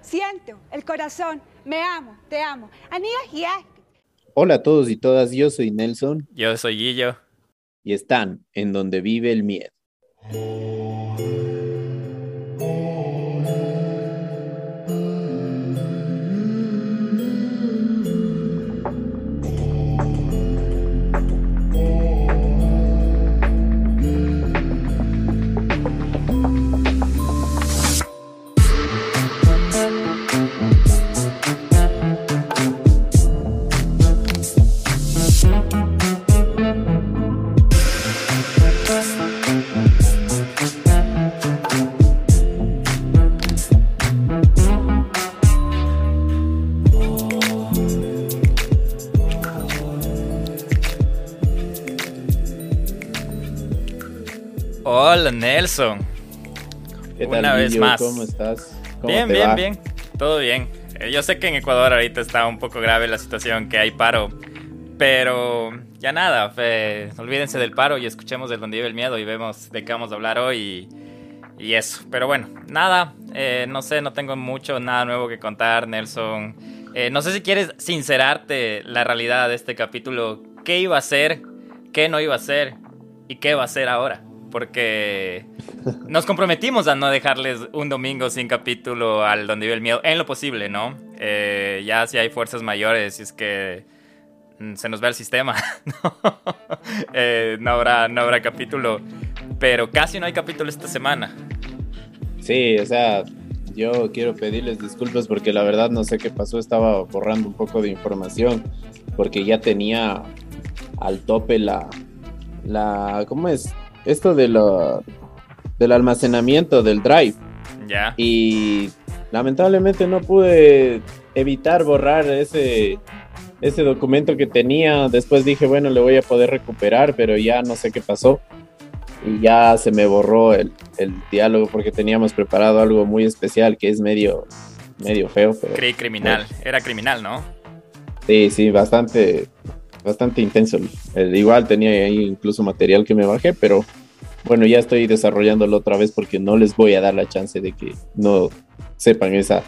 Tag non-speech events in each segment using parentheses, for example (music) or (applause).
Siento el corazón, me amo, te amo. Hola a todos y todas, yo soy Nelson. Yo soy Guillo. Y están en donde vive el miedo. Nelson. ¿Qué tal, Una vez Guillo? más. ¿Cómo estás? ¿Cómo bien, te bien, va? bien. Todo bien. Eh, Yo sé que en Ecuador ahorita está un poco grave la situación, que hay paro. Pero ya nada, fe- olvídense del paro y escuchemos del donde vive el miedo y vemos de qué vamos a hablar hoy y, y eso. Pero bueno, nada, eh, no sé, no tengo mucho, nada nuevo que contar, Nelson. Eh, no sé si quieres sincerarte la realidad de este capítulo. ¿Qué iba a ser? ¿Qué no iba a ser? ¿Y qué va a ser ahora? Porque nos comprometimos a no dejarles un domingo sin capítulo al donde vive el miedo, en lo posible, ¿no? Eh, ya si hay fuerzas mayores, si es que mm, se nos va el sistema, (laughs) ¿no? Eh, no, habrá, no habrá capítulo, pero casi no hay capítulo esta semana. Sí, o sea, yo quiero pedirles disculpas porque la verdad no sé qué pasó, estaba borrando un poco de información porque ya tenía al tope la, la, ¿cómo es? Esto de lo, del almacenamiento del drive Ya. y lamentablemente no pude evitar borrar ese, ese documento que tenía. Después dije, bueno, le voy a poder recuperar, pero ya no sé qué pasó. Y ya se me borró el, el diálogo porque teníamos preparado algo muy especial que es medio, medio feo. Pero Creí criminal. Era criminal, ¿no? sí, sí, bastante, bastante intenso. El- igual tenía ahí incluso material que me bajé, pero bueno, ya estoy desarrollándolo otra vez porque no les voy a dar la chance de que no sepan esa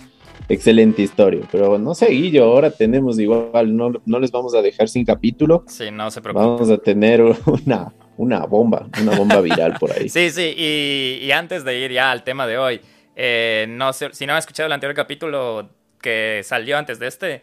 excelente historia. Pero no sé, Guillo, ahora tenemos igual, no, no les vamos a dejar sin capítulo. Sí, no se preocupe. Vamos a tener una, una bomba, una bomba viral por ahí. (laughs) Sí, sí, y, y antes de ir ya al tema de hoy, eh, no sé, si no han escuchado el anterior capítulo que salió antes de este,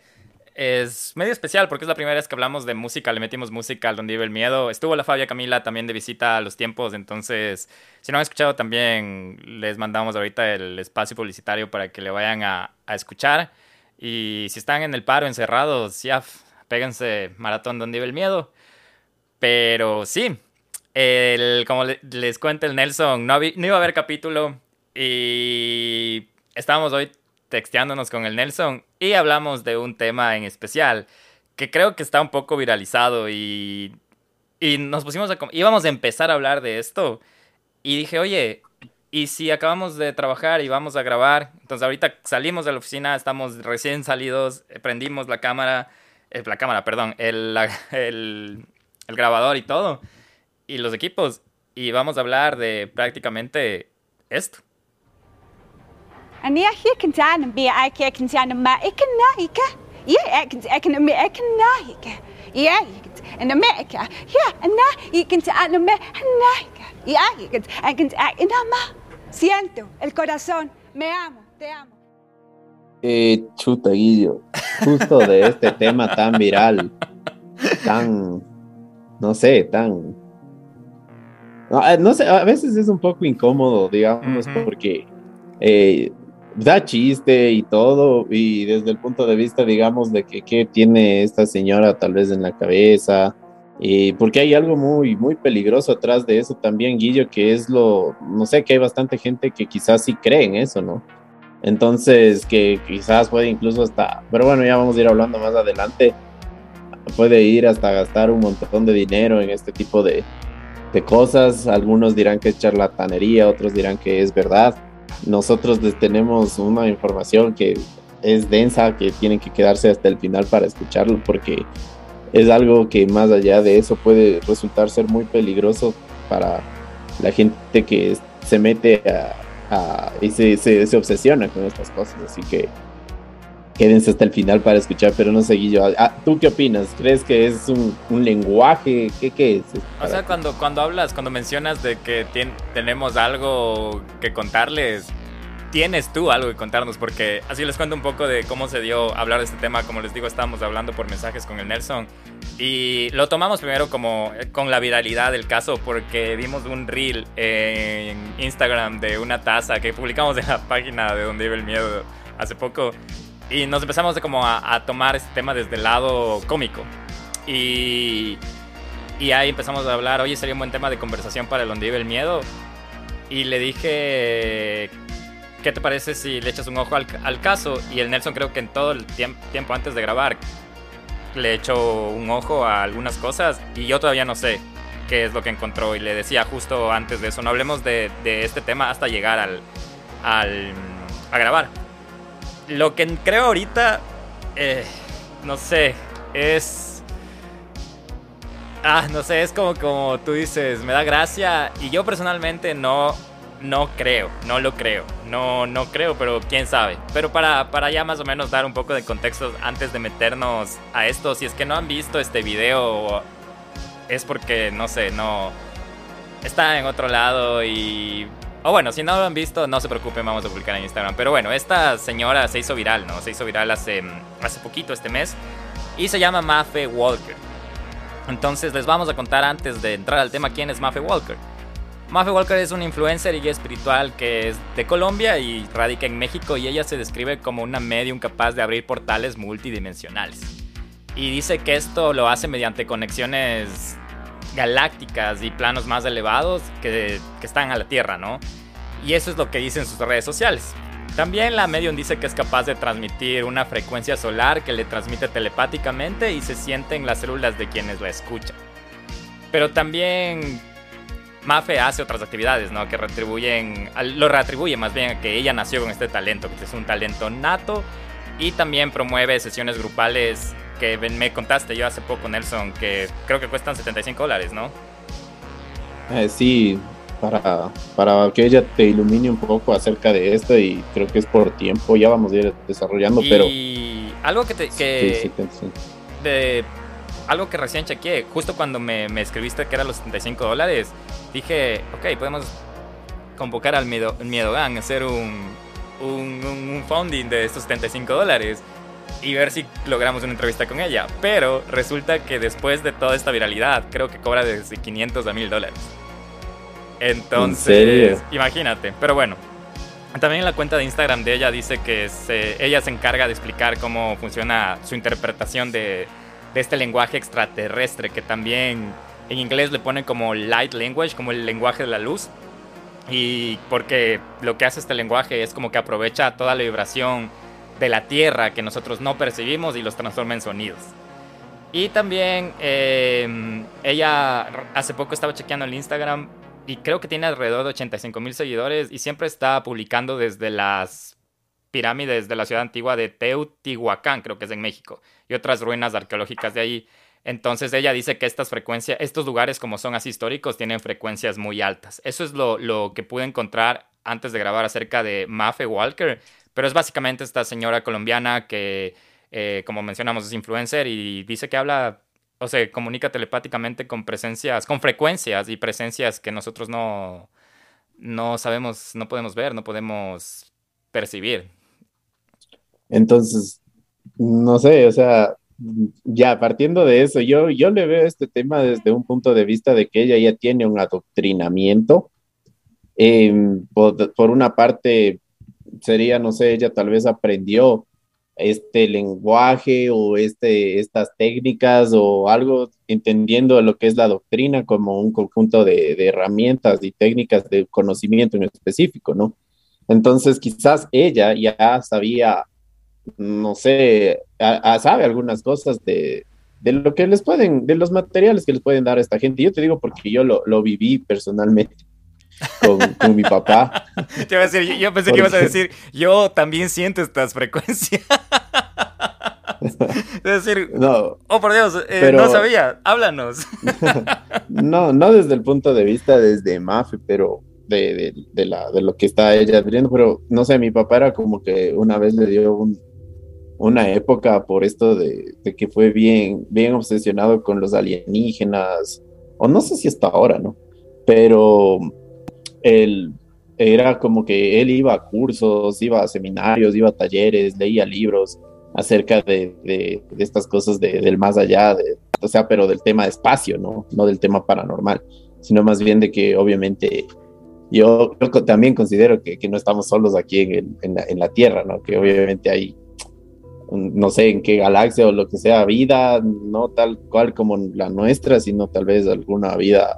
es medio especial porque es la primera vez que hablamos de música, le metimos música al donde vive el miedo. Estuvo la Fabia Camila también de visita a los tiempos, entonces, si no han escuchado también, les mandamos ahorita el espacio publicitario para que le vayan a, escuchar. Y si están en el paro encerrados, ya, péguense maratón donde vive el miedo. Pero sí, el, como le- les cuenta el Nelson, no, no iba a haber capítulo y estábamos hoy texteándonos con el Nelson y hablamos de un tema en especial que creo que está un poco viralizado y, y nos pusimos a... íbamos a empezar a hablar de esto y dije, oye, ¿y si acabamos de trabajar y vamos a grabar? Entonces ahorita salimos de la oficina, estamos recién salidos, eh, prendimos la cámara, eh, la cámara, perdón, el, el, el grabador y todo, y los equipos, y vamos a hablar de prácticamente esto. Ik kan naïke. Ja, ik kan ik kan me ik kan naïke. Ja, in Amerika. Ja, en na ik kan zijn, me naïke. Ja, ik kan ik kan ik maar siento el corazón, me amo, te amo. Eh, chuta, Guillo. Justo de este tema tan viral, tan, no sé, tan... No, eh, no sé, a veces es un poco incómodo, digamos, porque eh, da chiste y todo, y desde el punto de vista, digamos, de que qué tiene esta señora tal vez en la cabeza, y porque hay algo muy, muy peligroso atrás de eso también, Guillo, que es lo, no sé, que hay bastante gente que quizás sí cree en eso, ¿no? Entonces, que quizás puede incluso hasta, pero bueno, ya vamos a ir hablando más adelante, puede ir hasta gastar un montón de dinero en este tipo de, de cosas. Algunos dirán que es charlatanería, otros dirán que es verdad. Nosotros les tenemos una información que es densa, que tienen que quedarse hasta el final para escucharlo, porque es algo que más allá de eso puede resultar ser muy peligroso para la gente que se mete a, y se, se, obsesiona con estas cosas. Así que quédense hasta el final para escuchar, pero no sé, yo. Ah, ¿Tú qué opinas? ¿Crees que es un, lenguaje? ¿Qué, ¿Qué, es? O sea, cuando, cuando hablas, cuando mencionas de que tenemos algo que contarles, tienes tú algo que contarnos, porque así les cuento un poco de cómo se dio hablar de este tema. Como les digo, estábamos hablando por mensajes con el Nelson y lo tomamos primero como eh, con la viralidad del caso, porque vimos un reel en Instagram de una taza que publicamos en la (laughs) página de Donde vive el miedo hace poco y nos empezamos como a, tomar este tema desde el lado cómico. Y, y ahí empezamos a hablar, oye, sería un buen tema de conversación para el Donde vive el miedo. Y le dije ¿qué te parece si le echas un ojo al, caso? Y el Nelson creo que en todo el tiempo antes de grabar le echó un ojo a algunas cosas y yo todavía no sé qué es lo que encontró y le decía justo antes de eso, no hablemos de, este tema hasta llegar al, al, a grabar. Lo que creo ahorita, eh, no sé, es... Ah, no sé, es como, como tú dices, me da gracia y yo personalmente no no creo, no lo creo. No, no creo, pero quién sabe. Pero para, para ya más o menos dar un poco de contexto antes de meternos a esto, si es que no han visto este video, es porque, no sé, no... Está en otro lado y... O bueno, si no lo han visto, no se preocupen, vamos a publicar en Instagram. Pero bueno, esta señora se hizo viral, ¿no? Se hizo viral hace, hace poquito, este mes. Y se llama Mafe Walker. Entonces les vamos a contar antes de entrar al tema quién es Mafe Walker. Mafe Walker es un influencer y guía espiritual que es de Colombia y radica en México y ella se describe como una medium capaz de abrir portales multidimensionales. Y dice que esto lo hace mediante conexiones galácticas y planos más elevados que, que están a la Tierra, ¿no? Y eso es lo que dice en sus redes sociales. También la medium dice que es capaz de transmitir una frecuencia solar que le transmite telepáticamente y se siente en las células de quienes la escuchan. Pero también Mafe hace otras actividades, ¿no? Que retribuyen, lo retribuye más bien a que ella nació con este talento, que es un talento nato. Y también promueve sesiones grupales que me contaste yo hace poco, Nelson, que creo que cuestan 75 dólares, ¿no? Eh, sí, para, para que ella te ilumine un poco acerca de esto y creo que es por tiempo, ya vamos a ir desarrollando, pero... Y algo que te... Que de, algo que recién chequeé, justo cuando me, me escribiste que eran los 75 dólares, dije, ok, podemos convocar al Miedo, Miedo Gang, hacer un, un, un, funding de estos 75 dólares y ver si logramos una entrevista con ella. Pero resulta que después de toda esta viralidad, creo que cobra desde 500 a 1000 dólares. Entonces, imagínate. Pero bueno, también en la cuenta de Instagram de ella dice que ella se encarga de explicar cómo funciona su interpretación de, de este lenguaje extraterrestre que también en inglés le ponen como light language, como el lenguaje de la luz. Y porque lo que hace este lenguaje es como que aprovecha toda la vibración de la Tierra que nosotros no percibimos y los transforma en sonidos. Y también em, ella hace poco estaba chequeando el Instagram y creo que tiene alrededor de 85 mil seguidores y siempre está publicando desde las pirámides de la ciudad antigua de Teotihuacán, creo que es en México, y otras ruinas arqueológicas de ahí. Entonces ella dice que estas frecuencias, estos lugares como son así históricos tienen frecuencias muy altas. Eso es lo, que pude encontrar antes de grabar acerca de Mafe Walker, pero es básicamente esta señora colombiana que, eh, como mencionamos, es influencer y dice que habla o se comunica telepáticamente con presencias, con frecuencias y presencias que nosotros no, no sabemos, no podemos ver, no podemos percibir. Entonces, no sé, o sea, ya partiendo de eso, yo, yo le veo este tema desde un punto de vista de que ella ya tiene un adoctrinamiento. Em, por, una parte, sería, no sé, ella tal vez aprendió este lenguaje o este, estas técnicas o algo, entendiendo lo que es la doctrina como un conjunto de, de herramientas y técnicas de conocimiento en específico, ¿no? Entonces, quizás ella ya sabía no sé, sabe algunas cosas de, lo que les pueden, de los materiales que les pueden dar a esta gente. Yo te digo porque yo lo, viví personalmente. Con, mi papá. (laughs) yo pensé que ibas a decir, yo también siento estas frecuencias. (laughs) es decir, No, oh por Dios, eh, Pero- no sabía, háblanos. (laughs) no, no desde el punto de vista desde Mafe, pero de, de, de la, de lo que está ella adquiriendo, pero no sé, mi papá era como que una vez le dio un- una época por esto de, de que fue bien, bien obsesionado con los alienígenas, o no sé si hasta ahora, ¿no? Pero él era como que él iba a cursos, iba a seminarios, iba a talleres, leía libros acerca de, de- de estas cosas de- del más allá, o sea, pero del tema de espacio, ¿no? No del tema paranormal, sino más bien de que obviamente yo, también considero que, que no estamos solos aquí en, la, en la Tierra, ¿no? Que obviamente hay, no sé en qué galaxia o lo que sea, vida, no tal cual como la nuestra, sino tal vez alguna vida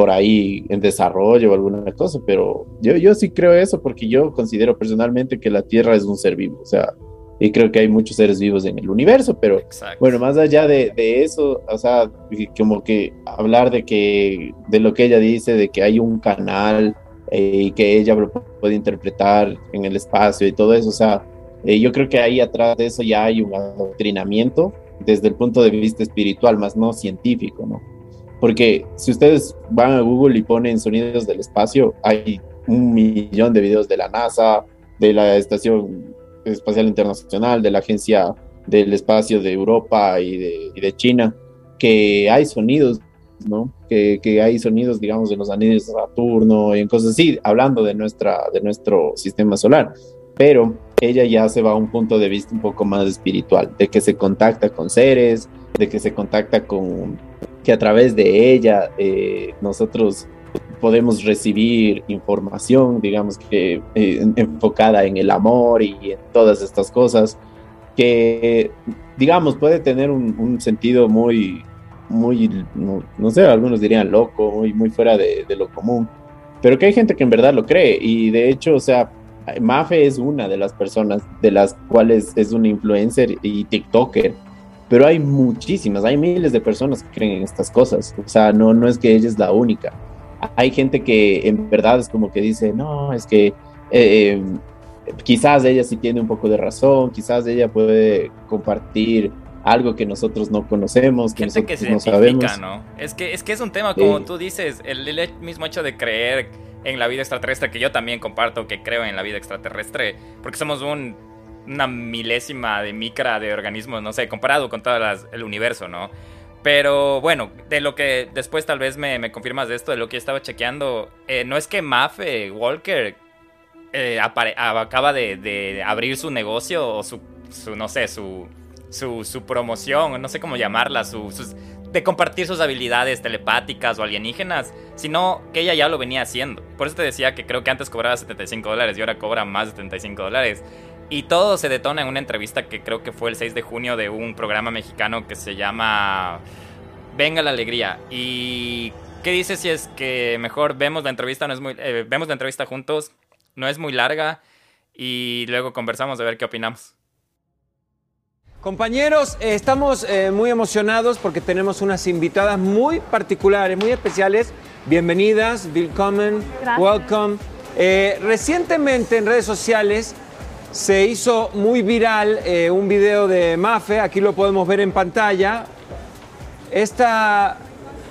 por ahí en desarrollo o alguna cosa, pero yo, yo sí creo eso porque yo considero personalmente que la Tierra es un ser vivo, o sea, y creo que hay muchos seres vivos en el universo, pero Exacto. bueno, más allá de, de eso, o sea, como que hablar de que, de lo que ella dice, de que hay un canal eh, y que ella lo puede interpretar en el espacio y todo eso, o sea, eh, yo creo que ahí atrás de eso ya hay un adoctrinamiento desde el punto de vista espiritual, más no científico, ¿no? Porque si ustedes van a Google y ponen sonidos del espacio, hay un millón de videos de la NASA, de la Estación Espacial Internacional, de la Agencia del Espacio de Europa y de, y de China, que hay sonidos, ¿no? Que, que hay sonidos, digamos, en los anillos de Saturno y en cosas así, hablando de, nuestra, de nuestro sistema solar. Pero ella ya se va a un punto de vista un poco más espiritual, de que se contacta con seres, de que se contacta con, que a través de ella eh, nosotros podemos recibir información, digamos que eh, enfocada en el amor y en todas estas cosas, que digamos puede tener un, sentido muy, muy, no, sé, algunos dirían loco, muy, muy fuera de, de, lo común, pero que hay gente que en verdad lo cree y de hecho, o sea, Mafe es una de las personas de las cuales es una influencer y TikToker, pero hay muchísimas, hay miles de personas que creen en estas cosas, o sea, no, no es que ella es la única. Hay gente que en verdad es como que dice, no, es que eh, quizás ella sí tiene un poco de razón, quizás ella puede compartir algo que nosotros no conocemos, que Gente nosotros que se no sabemos. ¿no? Es que, es que es un tema, como Sí. tú dices, el, el mismo hecho de creer en la vida extraterrestre, que yo también comparto que creo en la vida extraterrestre, porque somos un, una milésima de micra de organismos, no sé, comparado con todo el universo, ¿no? Pero bueno, de lo que después tal vez me, me confirmas de esto, de lo que estaba chequeando, eh, no es que Mafe Walker eh, acaba de, abrir su negocio o su, su no sé, su, su, promoción, no sé cómo llamarla, su, de compartir sus habilidades telepáticas o alienígenas, sino que ella ya lo venía haciendo. Por eso te decía que creo que antes cobraba 75 dólares y ahora cobra más de 75 dólares. Y todo se detona en una entrevista que creo que fue el 6 de junio de un programa mexicano que se llama Venga la Alegría. ¿Y qué dices si es que mejor vemos la entrevista, no es muy, eh, vemos la entrevista juntos, no es muy larga y luego conversamos a ver qué opinamos? Compañeros, eh, estamos eh, muy emocionados porque tenemos unas invitadas muy particulares, muy especiales. Bienvenidas, willkommen, Gracias. welcome. Eh, recientemente en redes sociales se hizo muy viral eh, un video de Mafe, aquí lo podemos ver en pantalla. Esta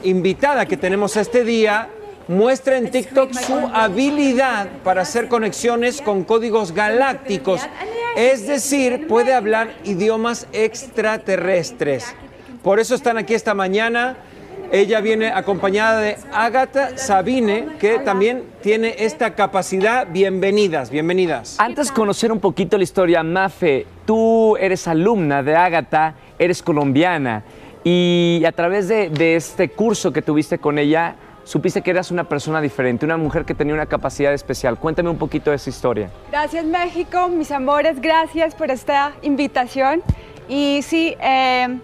invitada que tenemos este día muestra en TikTok su habilidad para hacer conexiones con códigos galácticos, es decir, puede hablar idiomas extraterrestres. Por eso están aquí esta mañana. Ella viene acompañada de Agatha Sabine, que también tiene esta capacidad. Bienvenidas, bienvenidas. Antes de conocer un poquito la historia, Mafe, tú eres alumna de Ágata, eres colombiana y a través de, de este curso que tuviste con ella, supiste que eras una persona diferente, una mujer que tenía una capacidad especial. Cuéntame un poquito de esa historia. Gracias México, mis amores, gracias por esta invitación. Y sí, eh,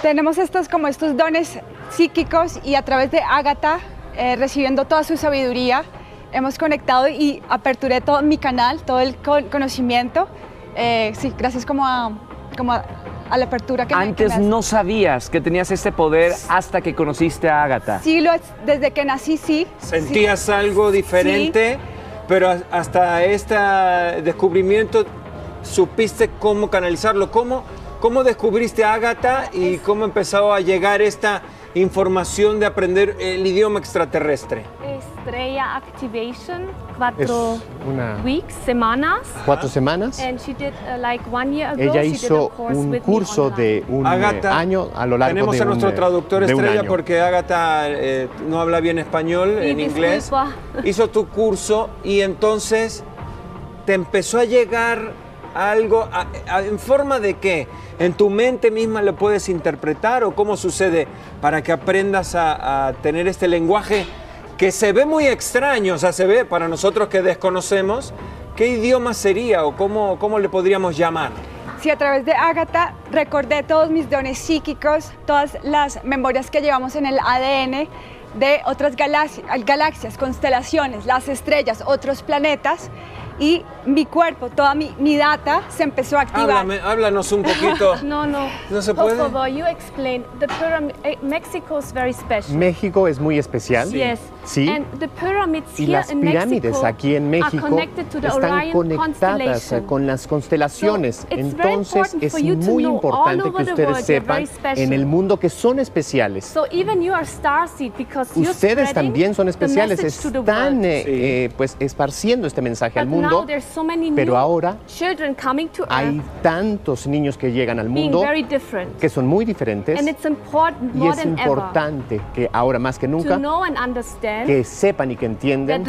tenemos estos como estos dones psíquicos y a través de Ágata, eh, recibiendo toda su sabiduría, hemos conectado y aperturé todo mi canal, todo el con- conocimiento. Eh, sí, gracias como a, como a, a la apertura que me- que Antes me no sabías que tenías este poder hasta que conociste a Ágata. Sí, lo, desde que nací, sí. Sentías algo diferente, pero a- hasta este descubrimiento supiste cómo canalizarlo? ¿Cómo, cómo descubriste a Agatha y cómo empezó a llegar esta información de aprender el idioma extraterrestre? Estrella Activation, Es cuatro una weeks, semanas. cuatro semanas. And she did uh, like one year ago. Ella she did a hizo course un curso de un eh, Agatha, año a lo largo Tenemos de a nuestro un, eh, traductor un estrella año. porque Agatha eh, no habla bien español Sí, en inglés. Hizo tu curso y entonces te empezó a llegar algo en forma de qué? ¿En tu mente misma lo puedes interpretar o cómo sucede para que aprendas a, a tener este lenguaje que se ve muy extraño, o sea, se ve para nosotros que desconocemos? ¿Qué idioma sería o cómo, cómo le podríamos llamar? Si a través de Ágata recordé todos mis dones psíquicos, todas las memorias que llevamos en el ADN de otras galaxias, galaxias constelaciones, las estrellas, otros planetas, y mi cuerpo, toda mi, mi data se empezó a activar. Háblame, háblanos un poquito. (laughs) No, no. ¿No se Por puede? favor, you explain. The pyramid, eh, Mexico is very special. México es muy especial. Yes. Sí. And the pyramids Y here las in pirámides Mexico aquí en are México connected to the están Orion conectadas eh, con las constelaciones. So, it's very Entonces important es muy importante que ustedes world sepan en el mundo que son especiales. So even you are starseed because you're Ustedes también son especiales, están eh, Sí. eh, pues esparciendo este mensaje al But now mundo, there's so many pero new ahora children coming to hay tantos niños que llegan al mundo very different. que son muy diferentes And it's important y es importante que ahora más que nunca que sepan y que entiendan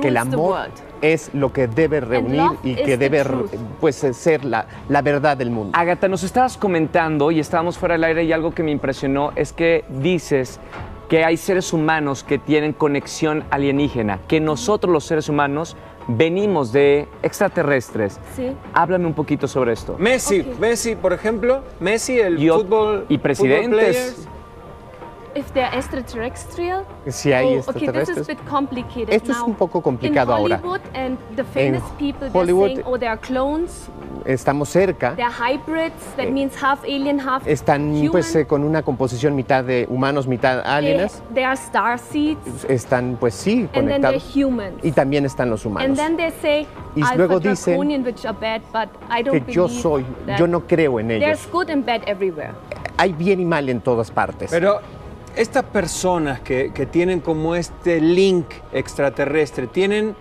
que el amor world. es lo que debe reunir y que the debe pues ser la, la verdad del mundo. Agatha, nos estabas comentando y estábamos fuera del aire y algo que me impresionó es que dices que hay seres humanos que tienen conexión alienígena, que nosotros los seres humanos venimos de extraterrestres. Sí. Háblame un poquito sobre esto. Messi. Messi, por ejemplo, Messi, el Y fútbol y presidentes. If they're extraterrestrial, Si hay oh, okay, this is extraterrestres. a bit complicated Esto es un poco complicado ahora. Hollywood and the famous people, Hollywood- saying, oh, they are clones, Estamos cerca, they're hybrids, that Eh, means half alien, half están human. pues eh, con una composición mitad de humanos, mitad they, alienes. they are star seeds, Están pues sí and then they're conectados humans. y también están los And humanos. then they say Y luego dicen draconian, which are bad, but I don't Que yo soy, yo no creo en ellos. There's good and bad everywhere. Hay bien y mal en todas partes. Pero estas personas que, que tienen como este link extraterrestre, ¿tienen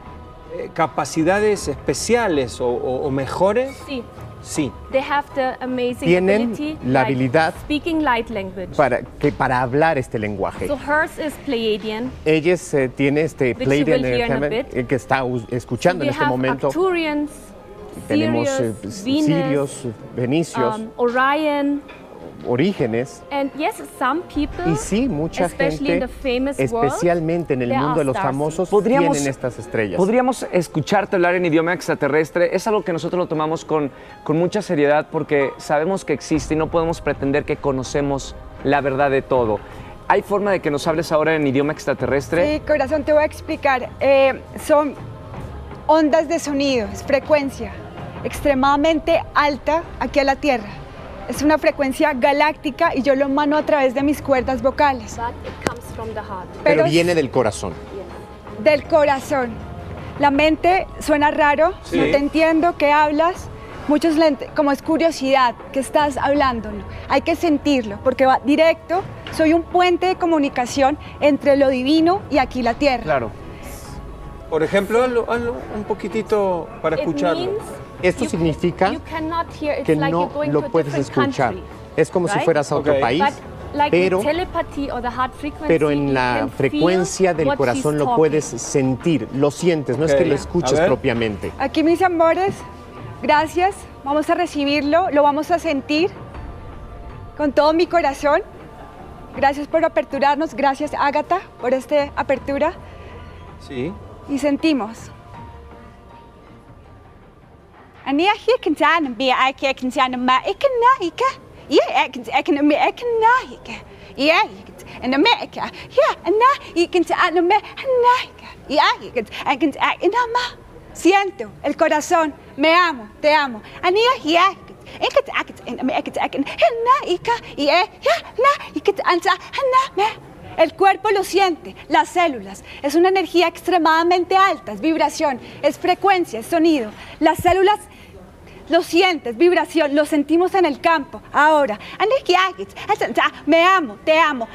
eh, capacidades especiales o, o- o mejores? Sí, Sí. they have the amazing Tienen ability, la like habilidad speaking light language. para, que para hablar este lenguaje. So hers is Pleiadian. Ella eh, tiene este Pleiadian eh, que está escuchando en este momento. Arcturians, Tenemos Sirius, eh, Venus, Sirios, Venicios, um, Orion, Orígenes. and yes, some people, Y sí, mucha especially in gente, the famous world, especialmente en el mundo de los famosos, Podríamos- tienen estas estrellas. Podríamos escucharte hablar en idioma extraterrestre. Es algo que nosotros lo tomamos con, con mucha seriedad porque sabemos que existe y no podemos pretender que conocemos la verdad de todo. ¿Hay forma de que nos hables ahora en idioma extraterrestre? Sí, corazón, te voy a explicar. Eh, son ondas de sonido, es frecuencia extremadamente alta aquí a la Tierra. Es una frecuencia galáctica y yo lo emano a través de mis cuerdas vocales, pero pero viene del corazón. del corazón. La mente suena raro, Sí. no te entiendo, ¿qué hablas? Muchos, como es curiosidad, ¿qué estás hablando? No, Hay que sentirlo, porque va directo. Soy un puente de comunicación entre lo divino y aquí la tierra. Claro. Por ejemplo, hazlo, hazlo un poquitito para It escucharlo. Means Esto you- significa you hear, que like no lo puedes escuchar. country. Es como si fueras a otro país, But like pero, pero en you la can frecuencia feel del corazón lo puedes sentir, lo sientes, no es que lo escuches propiamente. Aquí mis amores, gracias. Vamos a recibirlo, lo vamos a sentir con todo mi corazón. Gracias por aperturarnos, gracias Ágata por esta apertura Sí. y sentimos. Ania hier kan zijn be I kan zijn maar ik kan naike. Ja, ik kan ik kan me na Siento el corazón, me amo, te amo. En na ansa na me. El cuerpo lo siente, las células. Es una energía extremadamente alta, es vibración, es frecuencia, es sonido. Las células lo sientes, vibración, lo sentimos en el campo. Ahora, me amo, te amo.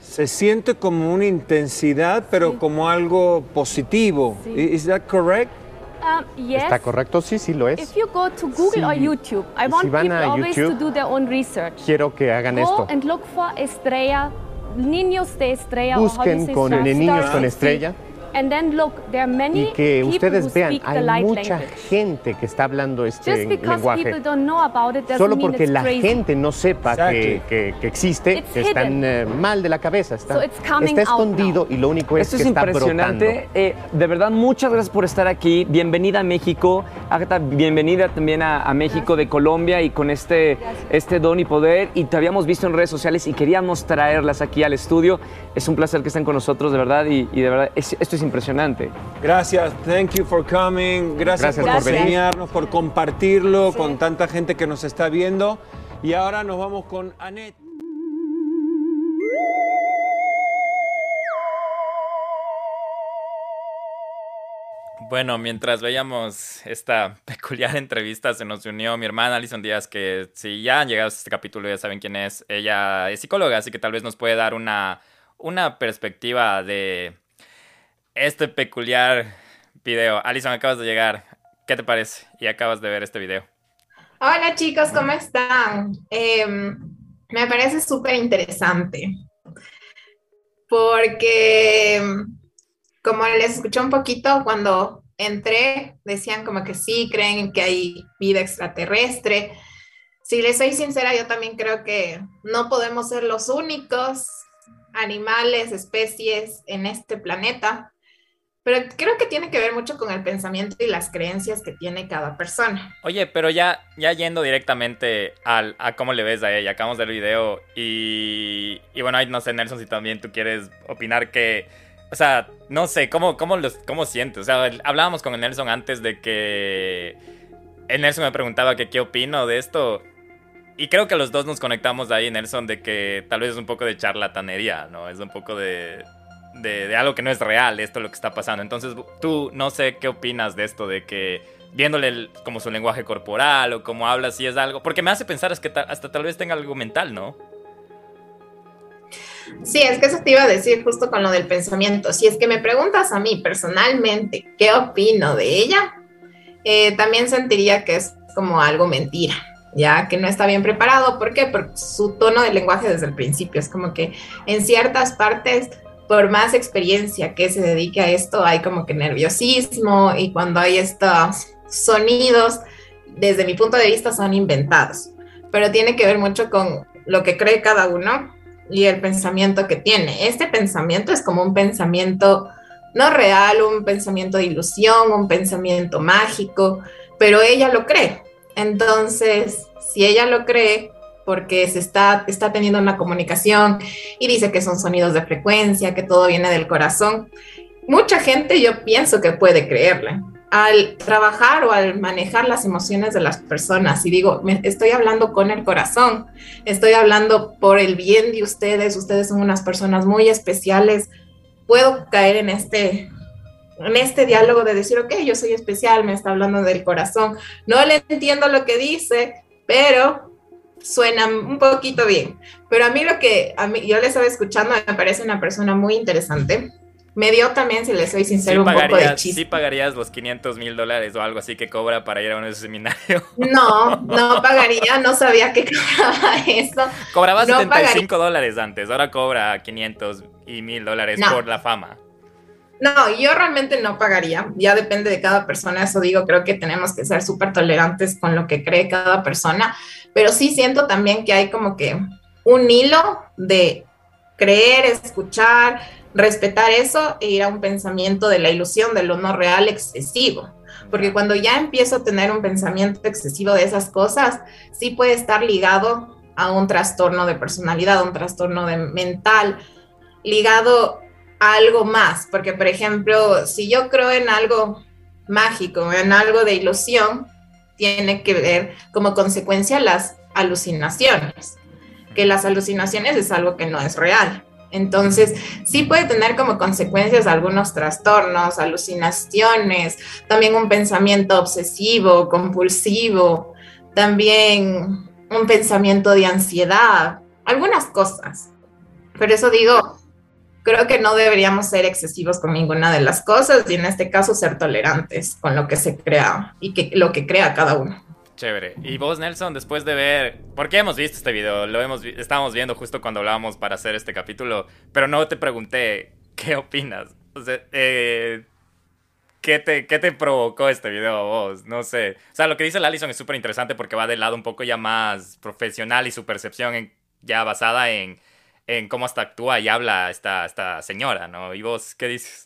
Se siente como una intensidad, pero como algo positivo. Sí. Is that correct? Um, yes. ¿Está correcto? Sí, sí lo If es. you go to Google or. YouTube, I Si want van people a always to YouTube, do their own research. Quiero que hagan Go esto. and look for estrella, niños de estrella. Busquen con niños con estrella And then look, there are many y que people ustedes who vean, hay mucha language. gente que está hablando este Just because lenguaje. people don't know about it doesn't Solo mean porque it's la crazy. gente no sepa que, Exactly. que- que existe, It's que están eh, mal de la cabeza. Está, So it's coming está out escondido y lo único es Esto que es está brotando. impresionante. Eh, de verdad, muchas gracias por estar aquí. Bienvenida a México. Agatha, bienvenida también a, a México de Colombia y con este, este don y poder. Y te habíamos visto en redes sociales y queríamos traerlas aquí al estudio. Es un placer que estén con nosotros, de verdad. Y, y de verdad, es- esto es impresionante. Gracias, thank you for coming. Gracias, Gracias por por enseñarnos, por compartirlo con tanta gente que nos está viendo. Y ahora nos vamos con Annette. Bueno, mientras veíamos esta peculiar entrevista, se nos unió mi hermana Alison Díaz, que si ya han llegado a este capítulo ya saben quién es. Ella es psicóloga, así que tal vez nos puede dar una, una perspectiva de este peculiar video. Alison, acabas de llegar. ¿Qué te parece? Y acabas de ver este video. Hola chicos, ¿cómo están? Em, me parece súper interesante porque como les escuché un poquito cuando entré, decían como que sí, creen que hay vida extraterrestre. Si les soy sincera, yo también creo que no podemos ser los únicos animales, especies en este planeta, pero creo que tiene que ver mucho con el pensamiento y las creencias que tiene cada persona. Oye, pero ya, ya yendo directamente al, a cómo le ves a ella, acabamos de ver el video y, y bueno, ahí no sé, Nelson, si también tú quieres opinar que, o sea, no sé, ¿cómo, cómo, cómo sientes? O sea, hablábamos con el Nelson antes de que el Nelson me preguntaba que qué opino de esto y creo que los dos nos conectamos ahí, Nelson, de que tal vez es un poco de charlatanería, ¿no? Es un poco de, de, de algo que no es real, esto es lo que está pasando. Entonces, tú no sé qué opinas de esto, de que viéndole como su lenguaje corporal o cómo habla, si es algo. Porque me hace pensar es que ta- hasta tal vez tenga algo mental, ¿no? Sí, es que eso te iba a decir justo con lo del pensamiento. Si es que me preguntas a mí personalmente qué opino de ella, eh, también sentiría que es como algo mentira, ya que no está bien preparado. ¿Por qué? Por su tono de lenguaje desde el principio. Es como que en ciertas partes, por más experiencia que se dedique a esto, hay como que nerviosismo y cuando hay estos sonidos, desde mi punto de vista, son inventados. Pero tiene que ver mucho con lo que cree cada uno y el pensamiento que tiene. Este pensamiento es como un pensamiento no real, un pensamiento de ilusión, un pensamiento mágico, pero ella lo cree. Entonces, si ella lo cree, porque se está, está teniendo una comunicación y dice que son sonidos de frecuencia, que todo viene del corazón, mucha gente yo pienso que puede creerle. Al trabajar o al manejar las emociones de las personas, y digo, me estoy hablando con el corazón, estoy hablando por el bien de ustedes, ustedes son unas personas muy especiales, puedo caer en este, en este diálogo de decir, ok, yo soy especial, me está hablando del corazón, no le entiendo lo que dice, pero suena un poquito bien. Pero a mí lo que a mí, yo le estaba escuchando me parece una persona muy interesante. Me dio también, si le soy Sí sincero, un poco de chiste. sí pagarías los 500 mil dólares o algo así que cobra para ir a un seminario. (laughs) No, no pagaría, no sabía que cobraba eso. Cobraba No 75 dólares antes, ahora cobra 500 y mil dólares No. por la fama. No, yo realmente no pagaría, ya depende de cada persona, eso digo, creo que tenemos que ser súper tolerantes con lo que cree cada persona, pero sí siento también que hay como que un hilo de creer, escuchar, respetar eso e ir a un pensamiento de la ilusión, de lo no real excesivo. Porque cuando ya empiezo a tener un pensamiento excesivo de esas cosas, sí puede estar ligado a un trastorno de personalidad, un trastorno de mental, ligado a algo más. Porque, por ejemplo, si yo creo en algo mágico, en algo de ilusión, tiene que ver como consecuencia las alucinaciones, que las alucinaciones es algo que no es real. Entonces, sí puede tener como consecuencias algunos trastornos, alucinaciones, también un pensamiento obsesivo, compulsivo, también un pensamiento de ansiedad, algunas cosas. Por eso digo, creo que no deberíamos ser excesivos con ninguna de las cosas y en este caso ser tolerantes con lo que se crea y que, lo que crea cada uno. Chévere. Y vos, Nelson, después de ver. Porque hemos visto este video, lo hemos estábamos viendo justo cuando hablábamos para hacer este capítulo, pero no te pregunté (laughs) qué opinas. O sea, eh, ¿qué, te, ¿qué te provocó este video a vos? No sé. O sea, lo que dice la Alison es súper interesante porque va del lado un poco ya más profesional y su percepción ya basada en, en cómo hasta actúa y habla esta, esta señora, ¿no? ¿Y vos qué dices?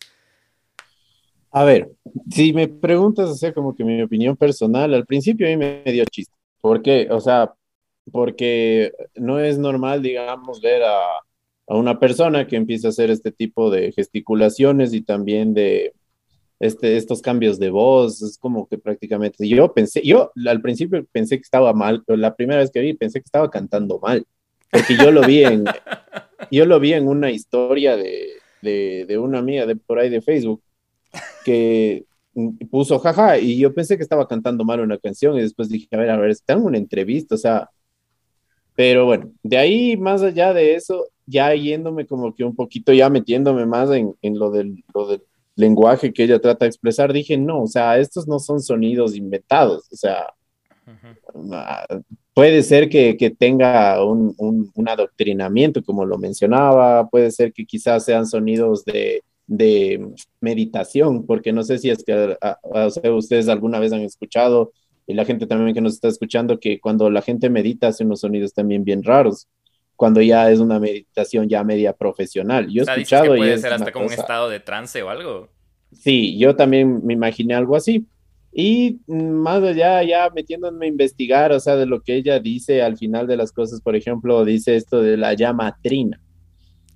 A ver, si me preguntas, o sea, como que mi opinión personal, al principio a mí me dio chiste. ¿Por qué? O sea, porque no es normal, digamos, ver a, a una persona que empieza a hacer este tipo de gesticulaciones y también de este, estos cambios de voz. Es como que prácticamente yo pensé, yo al principio pensé que estaba mal, pero la primera vez que vi pensé que estaba cantando mal, porque yo lo vi en, yo lo vi en una historia de, de, de una amiga de por ahí de Facebook que puso jaja y yo pensé que estaba cantando mal una canción y después dije, a ver, a ver, está en una entrevista, o sea, pero bueno, de ahí más allá de eso, ya yéndome como que un poquito, ya metiéndome más en, en lo, del, lo del lenguaje que ella trata de expresar, dije, no, o sea, estos no son sonidos inventados, o sea, ah, puede ser que, que tenga un, un, un adoctrinamiento, como lo mencionaba, puede ser que quizás sean sonidos de de meditación, porque no sé si es que a, a, o sea, ustedes alguna vez han escuchado, y la gente también que nos está escuchando, que cuando la gente medita hace unos sonidos también bien raros, cuando ya es una meditación ya media profesional. Yo he O sea, dices escuchado que y puede es ser hasta como un cosa- estado de trance o algo. Sí, yo también me imaginé algo así. Y mm, más allá, ya metiéndome a investigar, o sea, de lo que ella dice al final de las cosas, por ejemplo, dice esto de la llama trina,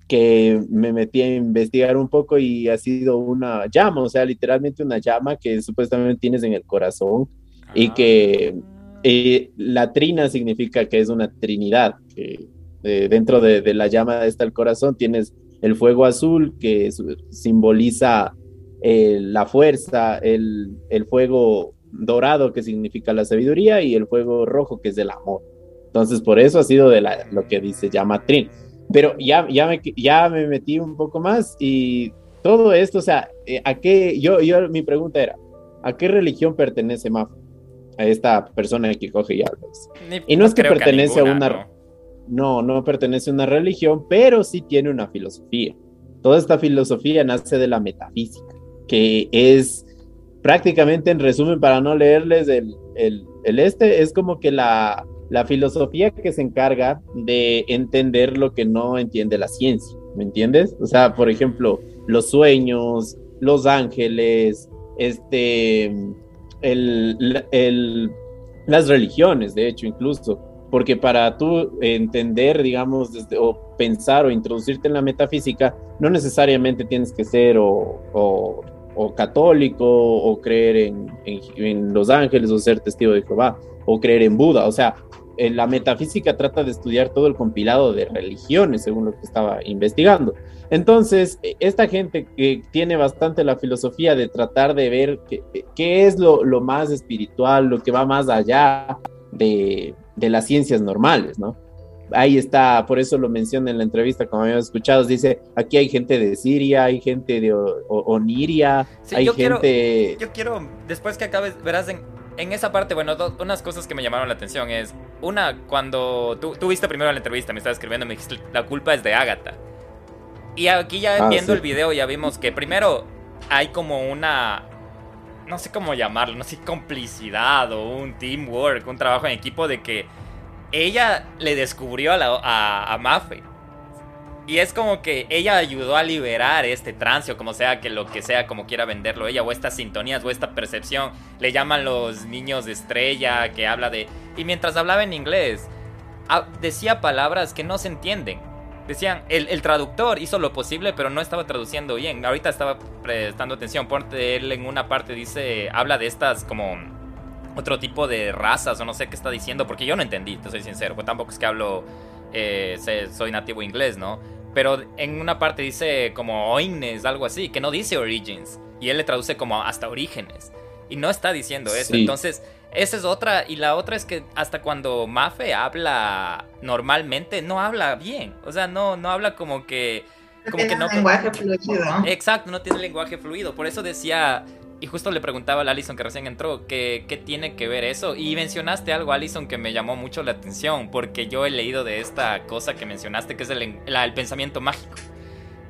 que me metí a investigar un poco y ha sido una llama, o sea, literalmente una llama que supuestamente tienes en el corazón y que eh, la trina significa que es una trinidad, que eh, dentro de, de la llama está el corazón, tienes el fuego azul que simboliza eh, la fuerza, el, el fuego dorado que significa la sabiduría y el fuego rojo que es el amor. Entonces, por eso ha sido de la, lo que dice llama Trin. Pero ya, ya, me, ya me metí un poco más y todo esto, o sea, eh, ¿a qué? Yo, yo, mi pregunta era, ¿a qué religión pertenece Maf? A esta persona que coge y habla. Y no es que pertenece a ninguna, una- No, no pertenece a una religión, pero sí tiene una filosofía. Toda esta filosofía nace de la metafísica, que es prácticamente, en resumen, para no leerles el, el- este, es como que la, la filosofía que se encarga de entender lo que no entiende la ciencia, ¿me entiendes? O sea, por ejemplo, los sueños, los ángeles, este, el, el- las religiones, de hecho, incluso, porque para tú entender, digamos, desde, o pensar o introducirte en la metafísica, no necesariamente tienes que ser o- o católico o creer en, en- en los ángeles o ser testigo de Jehová o creer en Buda. O sea, en la metafísica trata de estudiar todo el compilado de religiones, según lo que estaba investigando. Entonces, eh, esta gente que tiene bastante la filosofía de tratar de ver qué es lo, lo más espiritual, lo que va más allá de, de las ciencias normales, ¿no? Ahí está, por eso lo menciona en la entrevista, como habíamos escuchado, dice, aquí hay gente de Siria, hay gente de O- O- Oniria, Sí, hay yo quiero- gente... Yo quiero, después que acabes, verás en, en esa parte, bueno, do- unas cosas que me llamaron la atención es, una, cuando tú, tú viste primero la entrevista, me estabas escribiendo, me dijiste, la culpa es de Agatha. Y aquí ya Ah, viendo sí. el video ya vimos que primero hay como una, no sé cómo llamarlo, no sé, complicidad o un teamwork, un trabajo en equipo de que ella le descubrió a, Mafe. Y es como que ella ayudó a liberar este trance o como sea que lo que sea como quiera venderlo ella o estas sintonías o esta percepción. Le llaman los niños de estrella que habla de... Y mientras hablaba en inglés, decía palabras que no se entienden. Decían, el, el traductor hizo lo posible pero no estaba traduciendo bien. Ahorita estaba prestando atención. Ponte él en una parte dice, habla de estas como otro tipo de razas o no sé qué está diciendo porque yo no entendí, te soy sincero. Pues tampoco es que hablo, eh, sé- soy nativo inglés, ¿no? pero en una parte dice como oines, algo así, que no dice origins. Y él le traduce como hasta orígenes. Y no está diciendo eso. Sí. Entonces, esa es otra. Y la otra es que hasta cuando Mafe habla normalmente, no habla bien. O sea, no, no habla como que. Como que Tiene no. un lenguaje fluido. Exacto, no tiene lenguaje fluido. Por eso decía, y justo le preguntaba a Alison que recién entró, que qué tiene que ver eso. Y mencionaste algo, Alison, que me llamó mucho la atención, porque yo he leído de esta cosa que mencionaste, que es el, la- el pensamiento mágico.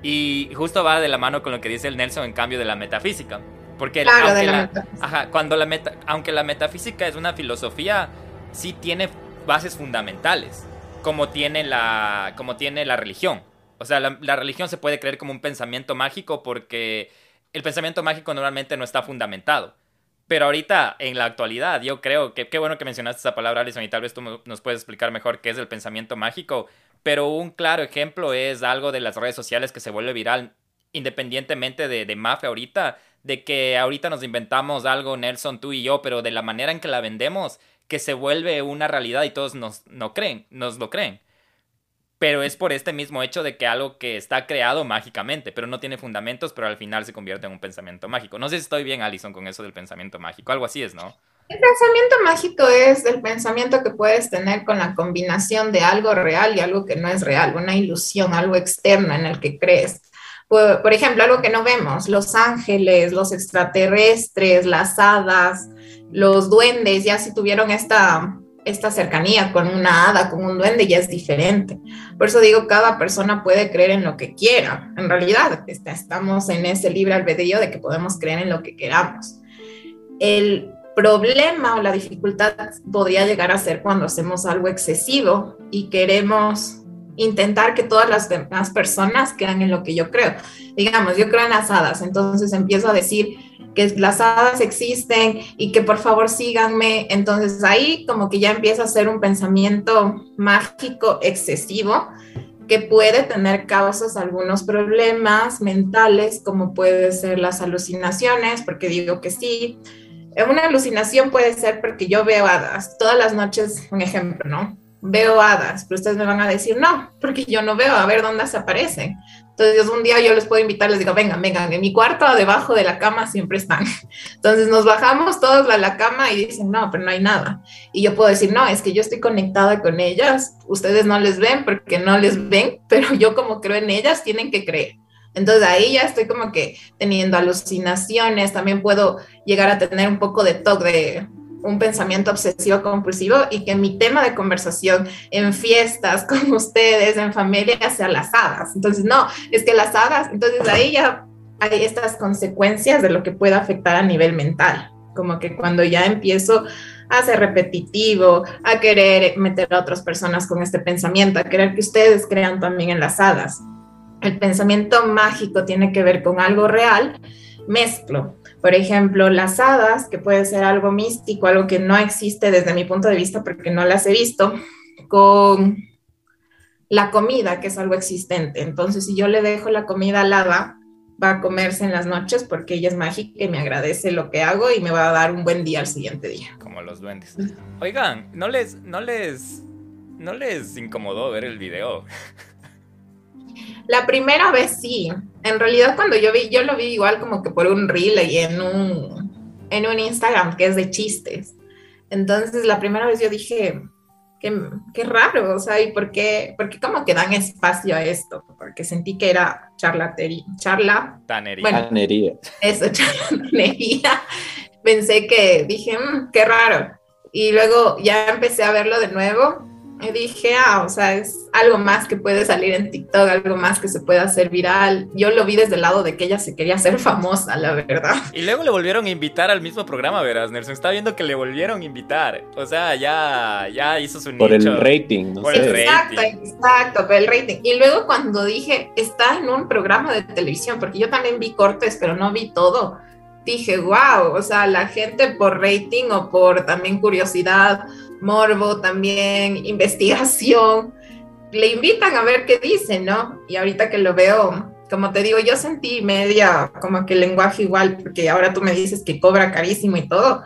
Y justo va de la mano con lo que dice el Nelson en cambio de la metafísica. Porque Claro, aunque de la ajá, cuando la meta, aunque la metafísica es una filosofía, sí tiene bases fundamentales, como tiene la, como tiene la religión. O sea, la, la religión se puede creer como un pensamiento mágico porque el pensamiento mágico normalmente no está fundamentado. Pero ahorita, en la actualidad, yo creo que qué bueno que mencionaste esa palabra, Alison, y tal vez tú nos puedes explicar mejor qué es el pensamiento mágico. Pero un claro ejemplo es algo de las redes sociales que se vuelve viral, independientemente de, de Mafe ahorita, de que ahorita nos inventamos algo, Nelson, tú y yo, pero de la manera en que la vendemos, que se vuelve una realidad y todos nos, no creen, nos lo creen. Pero es por este mismo hecho de que algo que está creado mágicamente, pero no tiene fundamentos, pero al final se convierte en un pensamiento mágico. No sé si estoy bien, Alison, con eso del pensamiento mágico. Algo así es, ¿no? El pensamiento mágico es el pensamiento que puedes tener con la combinación de algo real y algo que no es real, una ilusión, algo externo en el que crees. Por, por ejemplo, algo que no vemos, los ángeles, los extraterrestres, las hadas, los duendes, ya si tuvieron esta, esta cercanía con una hada, con un duende, ya es diferente. Por eso digo, cada persona puede creer en lo que quiera. En realidad, está- estamos en ese libre albedrío de que podemos creer en lo que queramos. El problema o la dificultad podría llegar a ser cuando hacemos algo excesivo y queremos intentar que todas las demás personas crean en lo que yo creo. Digamos, yo creo en las hadas, entonces empiezo a decir que las hadas existen y que por favor síganme. Entonces ahí como que ya empieza a ser un pensamiento mágico excesivo que puede tener causas algunos problemas mentales, como puede ser las alucinaciones, porque digo que sí, una alucinación puede ser porque yo veo hadas. Todas las noches, un ejemplo, ¿no? Veo hadas, pero ustedes me van a decir no, porque yo no veo, a ver dónde se aparecen. Entonces, un día yo les puedo invitar, les digo, vengan, vengan, en mi cuarto, debajo de la cama siempre están. (laughs) Entonces, nos bajamos todos a la cama y dicen, no, pero no hay nada. Y yo puedo decir, no, es que yo estoy conectada con ellas, ustedes no les ven porque no les ven, (laughs) pero yo como creo en ellas, tienen que creer. Entonces ahí ya estoy como que teniendo alucinaciones, también puedo llegar a tener un poco de TOC de un pensamiento obsesivo compulsivo y que mi tema de conversación en fiestas (laughs) con ustedes, en familia, sea las hadas. Entonces, no, es que las hadas, entonces ahí ya hay estas consecuencias de lo que puede afectar a nivel mental, como que cuando ya empiezo a ser repetitivo, a querer meter a otras personas con este pensamiento, a querer que ustedes crean también en las hadas el pensamiento mágico tiene que ver con algo real, mezclo. Por ejemplo, las hadas, que puede ser algo místico, algo que no existe desde mi punto de vista porque no las he visto, con la comida, que es algo existente. Entonces, si yo le dejo la comida al hada, va a comerse en las noches porque ella es mágica y me agradece lo que hago y me va a dar un buen día al siguiente día. Como los duendes. Oigan, ¿no les, no les, no les incomodó ver el video? La primera vez sí. En realidad cuando yo vi, yo lo vi igual como que por un reel y en un, en un Instagram que es de chistes. Entonces la primera vez yo dije, qué, qué raro, o sea, ¿y por qué, por qué como que dan espacio a esto? Porque sentí que era charlatería, charla, Tanería. Bueno. Canería. eso, (laughs) charlatanería. Pensé que dije, "Mm, qué raro. Y luego ya empecé a verlo de nuevo y dije, ah, o sea, es algo más que puede salir en TikTok, algo más que se puede hacer viral. Yo lo vi desde el lado de que ella se quería hacer famosa, la verdad. Y luego le volvieron a invitar al mismo programa, verás, Nelson. Está viendo que le volvieron a invitar. O sea, ya, ya hizo su Por nicho. el rating, no Por el sé. rating. Exacto, exacto, pero el rating. Y luego cuando dije, está en un programa de televisión, porque yo también vi cortes, pero no vi todo, dije, wow, o sea, la gente por rating o por también curiosidad, morbo, también investigación, le invitan a ver qué dice, ¿no? Y ahorita que lo veo, como te digo, yo sentí media como que el lenguaje igual, porque ahora tú me dices que cobra carísimo y todo,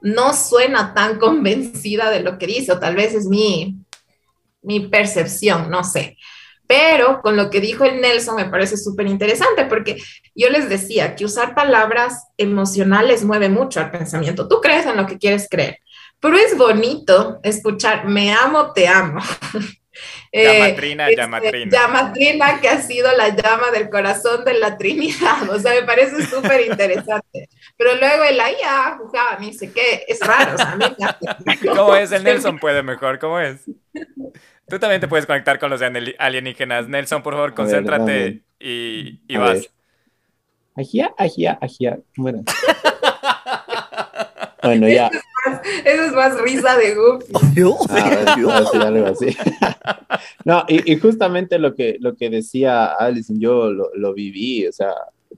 no suena tan (laughs) convencida de lo que dice, o tal vez es mi, mi percepción, no sé. Pero con lo que dijo el Nelson me parece súper interesante porque yo les decía que usar palabras emocionales mueve mucho al pensamiento. Tú crees en lo que quieres creer, pero es bonito escuchar me amo, te amo. (laughs) Llamatrina, este, llamatrina. Llamatrina que ha sido la llama del corazón de la Trinidad. O sea, me parece súper interesante. Pero luego el ahí, ah, jugaba, ni sé qué, es raro. O sea, a mí me hace- (laughs) ¿Cómo es? El Nelson (laughs) puede mejor, ¿cómo es? Tú también te puedes conectar con los alienígenas. Nelson, por favor, A ver, concéntrate dame. y, y A vas. ver. Ajía, ajía, ajía. Bueno. Bueno, ya. Eso es más risa de Goofy. (laughs) Ah, bueno, así, algo así. (laughs) no, y, y justamente lo que, lo que decía Alison, yo lo, lo viví, o sea,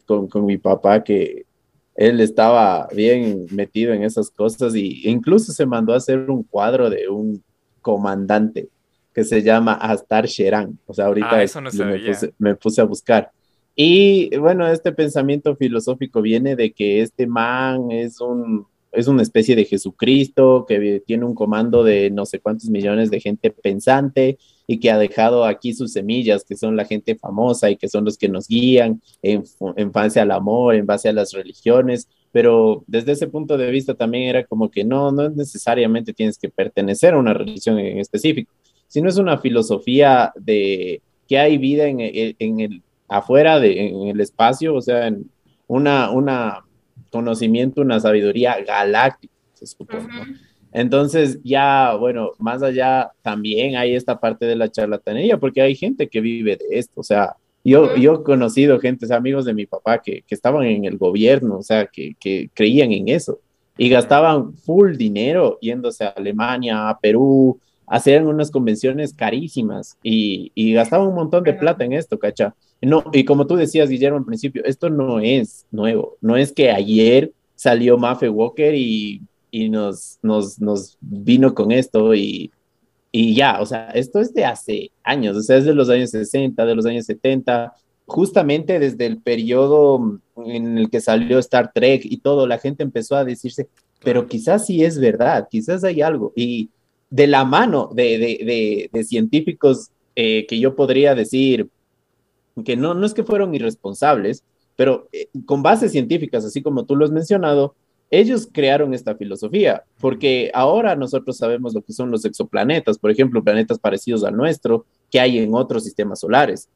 con, con mi papá, que él estaba bien metido en esas cosas y incluso se mandó a hacer un cuadro de un comandante que se llama Astar Sheran. O sea, ahorita Ah, eso no me, puse, me puse a buscar. Y bueno, este pensamiento filosófico viene de que este man es un, es una especie de Jesucristo que tiene un comando de no sé cuántos millones de gente pensante y que ha dejado aquí sus semillas, que son la gente famosa y que son los que nos guían en, en base al amor, en base a las religiones. Pero desde ese punto de vista también era como que no, no necesariamente tienes que pertenecer a una religión en específico, sino es una filosofía de que hay vida en, el- en el afuera de en el espacio, o sea, en una, una conocimiento, una sabiduría galáctica, se supone. ¿no? Entonces, ya, bueno, más allá también hay esta parte de la charlatanería, porque hay gente que vive de esto, o sea, yo, yo he conocido gente, amigos de mi papá, que, que estaban en el gobierno, o sea, que, que creían en eso y gastaban full dinero yéndose a Alemania, a Perú, hacían unas convenciones carísimas y, y gastaban un montón de plata en esto, ¿cacha? No, y como tú decías, Guillermo, al principio, esto no es nuevo, no es que ayer salió Mafe Walker y, y nos, nos, nos vino con esto y, y ya, o sea, esto es de hace años, o sea, es de los años 60, de los años 70, justamente desde el periodo en el que salió Star Trek y todo, la gente empezó a decirse, pero quizás sí es verdad, quizás hay algo. Y de la mano de, de, de, de científicos eh, que yo podría decir que no, no es que fueron irresponsables, pero eh, con bases científicas, así como tú lo has mencionado, ellos crearon esta filosofía, porque ahora nosotros sabemos lo que son los exoplanetas, por ejemplo, planetas parecidos al nuestro que hay en otros sistemas solares.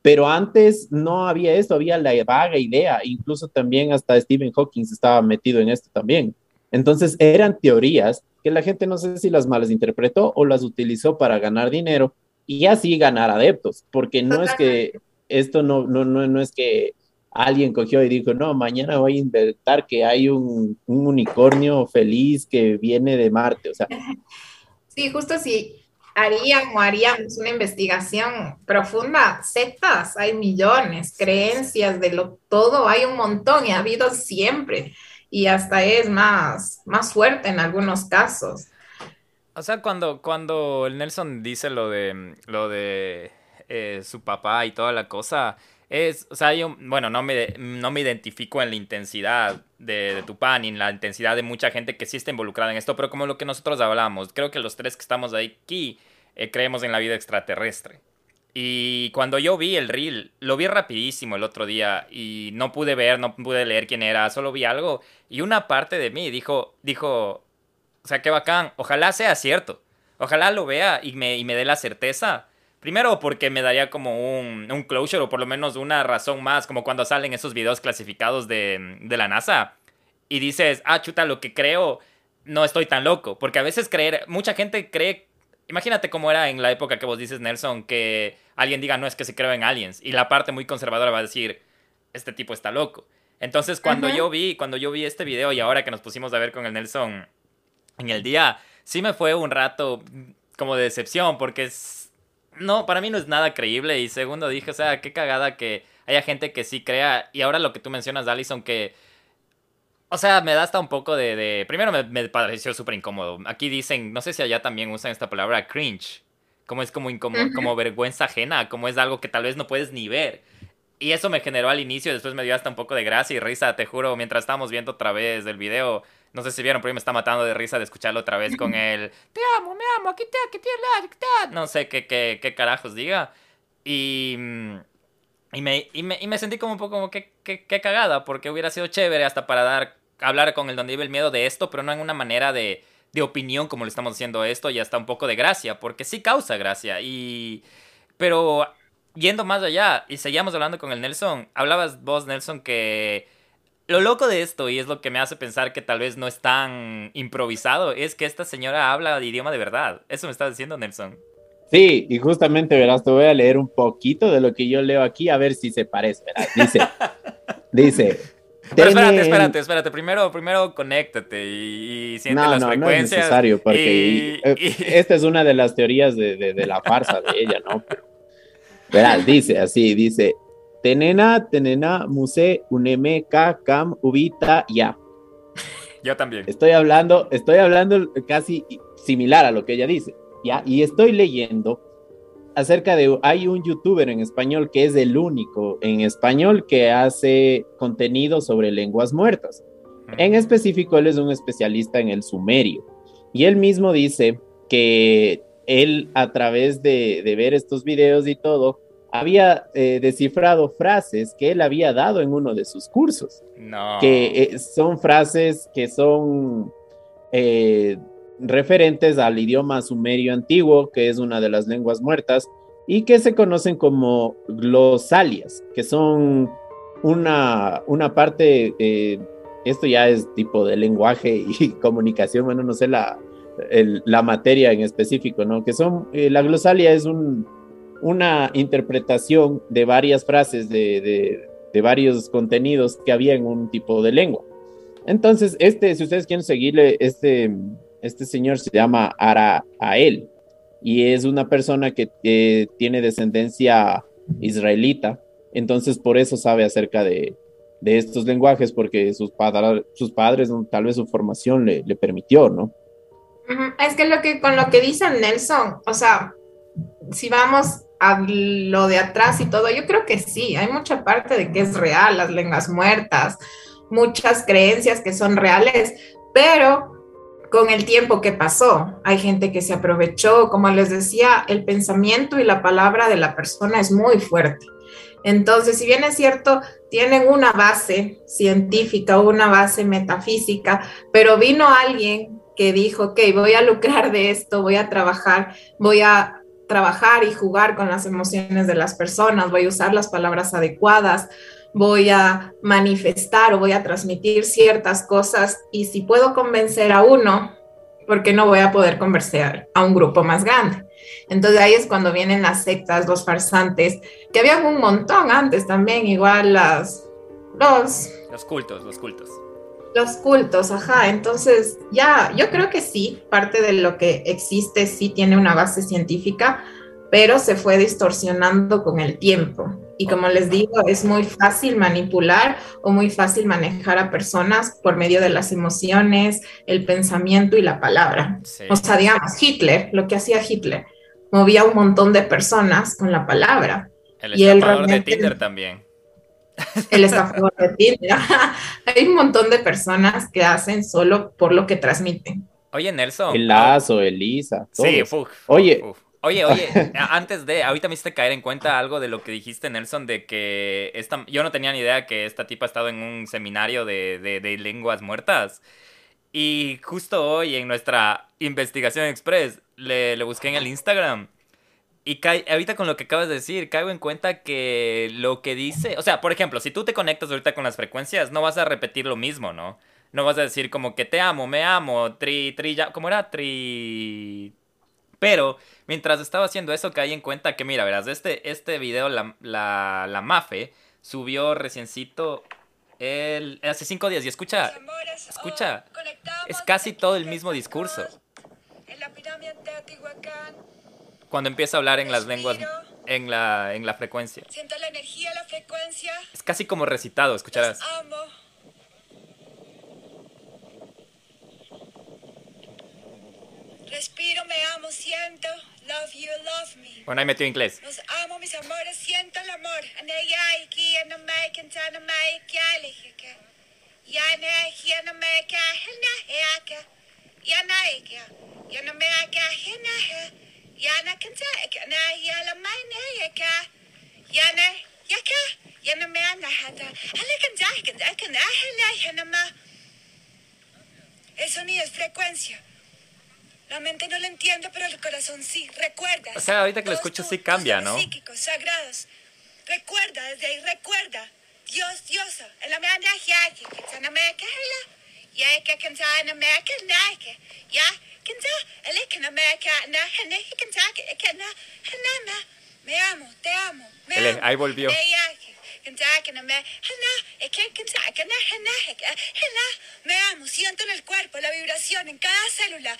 Pero antes no había esto, había la vaga idea, incluso también hasta Stephen Hawking estaba metido en esto también. Entonces eran teorías que la gente no sé si las malas interpretó o las utilizó para ganar dinero y así ganar adeptos, porque no es que esto no, no, no, no es que alguien cogió y dijo, no, mañana voy a inventar que hay un, un unicornio feliz que viene de Marte, o sea. (laughs) Sí, justo si harían o haríamos una investigación profunda, sectas, hay millones, creencias de lo todo, hay un montón y ha habido siempre y hasta es más, más fuerte en algunos casos. O sea, cuando, cuando el Nelson dice lo de lo de eh, su papá y toda la cosa, es, o sea, yo, bueno, no me, no me identifico en la intensidad de, de tu pan ni en la intensidad de mucha gente que sí está involucrada en esto, pero como lo que nosotros hablamos, creo que los tres que estamos aquí eh, creemos en la vida extraterrestre. Y cuando yo vi el reel, lo vi rapidísimo el otro día y no pude ver, no pude leer quién era, solo vi algo y una parte de mí dijo, dijo, o sea, qué bacán, ojalá sea cierto, ojalá lo vea y me, y me dé la certeza. Primero porque me daría como un, un closure o por lo menos una razón más, como cuando salen esos videos clasificados de, de la NASA y dices, ah, chuta, lo que creo, no estoy tan loco, porque a veces creer, mucha gente cree Imagínate cómo era en la época que vos dices, Nelson, que alguien diga, no es que se creo en aliens. Y la parte muy conservadora va a decir, este tipo está loco. Entonces, cuando uh -huh. yo vi, cuando yo vi este video y ahora que nos pusimos a ver con el Nelson en el día, sí me fue un rato como de decepción, porque es, no, para mí no es nada creíble. Y segundo, dije, o sea, qué cagada que haya gente que sí crea. Y ahora lo que tú mencionas, Allison, que o sea, me da hasta un poco de... de... Primero me, me pareció súper incómodo. Aquí dicen, no sé si allá también usan esta palabra cringe. Como es como, incómodo, como vergüenza ajena, como es algo que tal vez no puedes ni ver. Y eso me generó al inicio, después me dio hasta un poco de gracia y risa, te juro, mientras estábamos viendo otra vez el video. No sé si vieron, pero me está matando de risa de escucharlo otra vez con (laughs) el... Te amo, me amo, aquí te, aquí te, aquí te. No sé qué, qué, qué carajos diga. Y, mm, y, me, y, me, y me sentí como un poco como que, que, que cagada, porque hubiera sido chévere hasta para dar, hablar con el donde vive el miedo de esto, pero no en una manera de, de opinión como le estamos haciendo esto, y hasta un poco de gracia, porque sí causa gracia. Y, pero yendo más allá, y seguíamos hablando con el Nelson, hablabas vos, Nelson, que lo loco de esto, y es lo que me hace pensar que tal vez no es tan improvisado, es que esta señora habla de idioma de verdad. Eso me está diciendo Nelson. Sí, y justamente verás, te voy a leer un poquito de lo que yo leo aquí, a ver si se parece. Verás. Dice, (laughs) dice. Pero espérate, espérate, espérate. Primero, primero conéctate y, y siente No, las no, no es frecuencias. necesario, porque y- eh, y- (laughs) esta es una de las teorías de, de- de la farsa de ella, ¿no? Pero, verás, dice así, dice, tenena, tenena, muse, uneme, ka, kam, ubita, ya. Yo también. Estoy hablando, estoy hablando casi similar a lo que ella dice, ¿ya? Y estoy leyendo acerca de, hay un youtuber en español que es el único en español que hace contenido sobre lenguas muertas. En específico, él es un especialista en el sumerio. Y él mismo dice que él, a través de, de ver estos videos y todo, había eh, descifrado frases que él había dado en uno de sus cursos No. que eh, son frases que son eh, referentes al idioma sumerio antiguo, que es una de las lenguas muertas, y que se conocen como glosalias, que son una, una parte, eh, esto ya es tipo de lenguaje y (laughs) comunicación, bueno, no sé la, el- la materia en específico, ¿no? Que son, eh, la glosalia es un, una interpretación de varias frases de, de, varios contenidos que había en un tipo de lengua. Entonces, este, si ustedes quieren seguirle, este, este señor se llama Arael y es una persona que tiene descendencia israelita, entonces por eso sabe acerca de, de estos lenguajes, porque sus, padra- sus padres, tal vez su formación le, le permitió, ¿no? Es que lo que con lo que dice Nelson, o sea, si vamos lo de atrás y todo, yo creo que sí, hay mucha parte de que es real, las lenguas muertas, muchas creencias que son reales, pero con el tiempo que pasó, hay gente que se aprovechó, como les decía, el pensamiento y la palabra de la persona es muy fuerte. Entonces, si bien es cierto, tienen una base científica, una base metafísica, pero vino alguien que dijo, ok, voy a lucrar de esto, voy a trabajar, voy a trabajar y jugar con las emociones de las personas, voy a usar las palabras adecuadas, voy a manifestar o voy a transmitir ciertas cosas y si puedo convencer a uno, ¿por qué no voy a poder convencer a un grupo más grande? Entonces ahí es cuando vienen las sectas, los farsantes, que había un montón antes también, igual las, los, Los cultos, los cultos. Los cultos, ajá. Entonces, ya, yo creo que sí, parte de lo que existe sí tiene una base científica, pero se fue distorsionando con el tiempo. Y como les digo, es muy fácil manipular o muy fácil manejar a personas por medio de las emociones, el pensamiento y la palabra. Sí. O sea, digamos, Hitler, lo que hacía Hitler, movía un montón de personas con la palabra. El y él de Tinder también. El estafador de Tinder. (laughs) Hay un montón de personas que hacen solo por lo que transmiten. Oye, Nelson. El Lazo, Elisa. Sí, uf, Oye. uf. Oye, oye, (laughs) a- antes de, ahorita me hiciste caer en cuenta algo de lo que dijiste, Nelson, de que esta, yo no tenía ni idea que esta tipa ha estado en un seminario de, de, de lenguas muertas. Y justo hoy en nuestra investigación express le, le busqué en el Instagram. Y cae- ahorita con lo que acabas de decir, caigo en cuenta que lo que dice, o sea, por ejemplo, si tú te conectas ahorita con las frecuencias, no vas a repetir lo mismo, ¿no? No vas a decir como que te amo, me amo, tri, tri, ya, ¿cómo era? Tri... Pero mientras estaba haciendo eso caí en cuenta que, mira, verás, este, este video, la, la, la Mafe, subió reciencito el, hace cinco días y escucha, escucha, es casi todo el mismo discurso. Cuando empieza a hablar en las lenguas, en la, en la frecuencia. Siento la energía, la frecuencia. Es casi como recitado, escucharás. Los amo. Respiro, me amo, siento. Love you, love me. Bueno, ahí metió inglés. Los amo, mis amores, siento el amor. Hanahiaka. Yanaika, yanamaka, hanaha. Yanakanta, anayalamai, nayaka. Yana, yaka, yana me anahata. Alekan dahikan, akan ahana, yanama. El sonido es frecuencia. La mente no lo entiende, pero el corazón sí. Recuerda. O sea, ahorita que lo escucho sí cambia, ¿no? Psíquicos, sagrados. Recuerda, desde ahí recuerda. Dios, diosa. En la ya, que. Ya que. Ya, me kahela. Hene, canta, que na, hana, me amo, te amo. Me Ele, amo. ahí volvió. Me, amo, siento en el cuerpo la vibración en cada célula.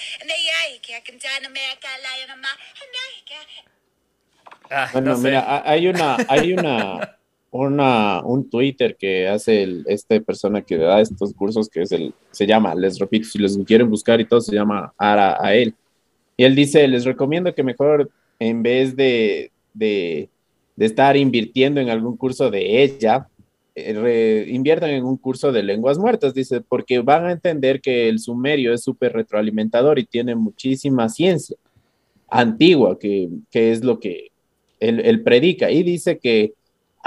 Ah, Bueno, no sé. mira, ha- hay una, hay una, una, un Twitter que hace el, este persona que da estos cursos que es el, se llama, les repito, si les quieren buscar y todo, se llama Ara a él. Y él dice, les recomiendo que mejor en vez de, de, estar invirtiendo en algún curso de ella, eh, re- inviertan en un curso de lenguas muertas, dice, porque van a entender que el sumerio es súper retroalimentador y tiene muchísima ciencia antigua, que, que es lo que él predica. Y dice que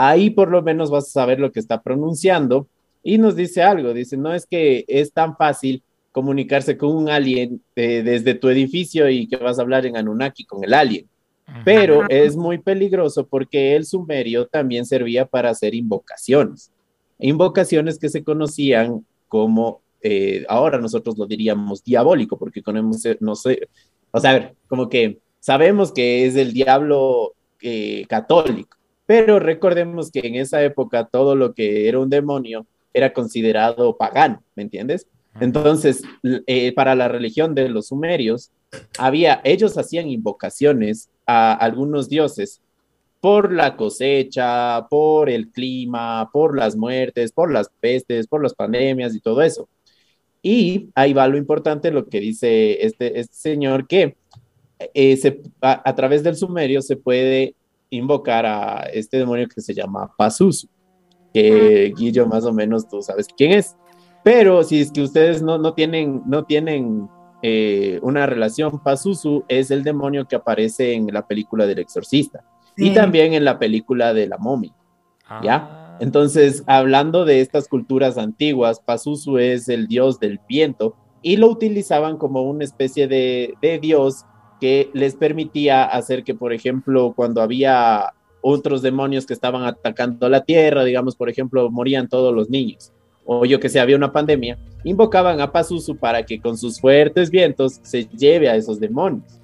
ahí por lo menos vas a saber lo que está pronunciando. Y nos dice algo, dice, no es que es tan fácil comunicarse con un alien eh, desde tu edificio y que vas a hablar en Anunnaki con el alien. Pero es muy peligroso porque el sumerio también servía para hacer invocaciones. Invocaciones que se conocían como, eh, ahora nosotros lo diríamos diabólico, porque conocemos, no sé, o sea, a ver, como que sabemos que es el diablo eh, católico, pero recordemos que en esa época todo lo que era un demonio era considerado pagano, ¿me entiendes? Entonces, eh, para la religión de los sumerios, había, ellos hacían invocaciones a algunos dioses por la cosecha, por el clima, por las muertes, por las pestes, por las pandemias y todo eso. Y ahí va lo importante, lo que dice este, este señor, que eh, se- a, a través del sumerio se puede invocar a este demonio que se llama Pazuzu, que Guillo más o menos tú sabes quién es. Pero si es que ustedes no, no tienen, no tienen eh, una relación, Pazuzu es el demonio que aparece en la película del exorcista y también en la película de la momia. ¿Ya? Ah. Entonces, hablando de estas culturas antiguas, Pazuzu es el dios del viento y lo utilizaban como una especie de, de dios que les permitía hacer que, por ejemplo, cuando había otros demonios que estaban atacando la tierra, digamos, por ejemplo, morían todos los niños, o yo que sé, había una pandemia, invocaban a Pazuzu para que con sus fuertes vientos se lleve a esos demonios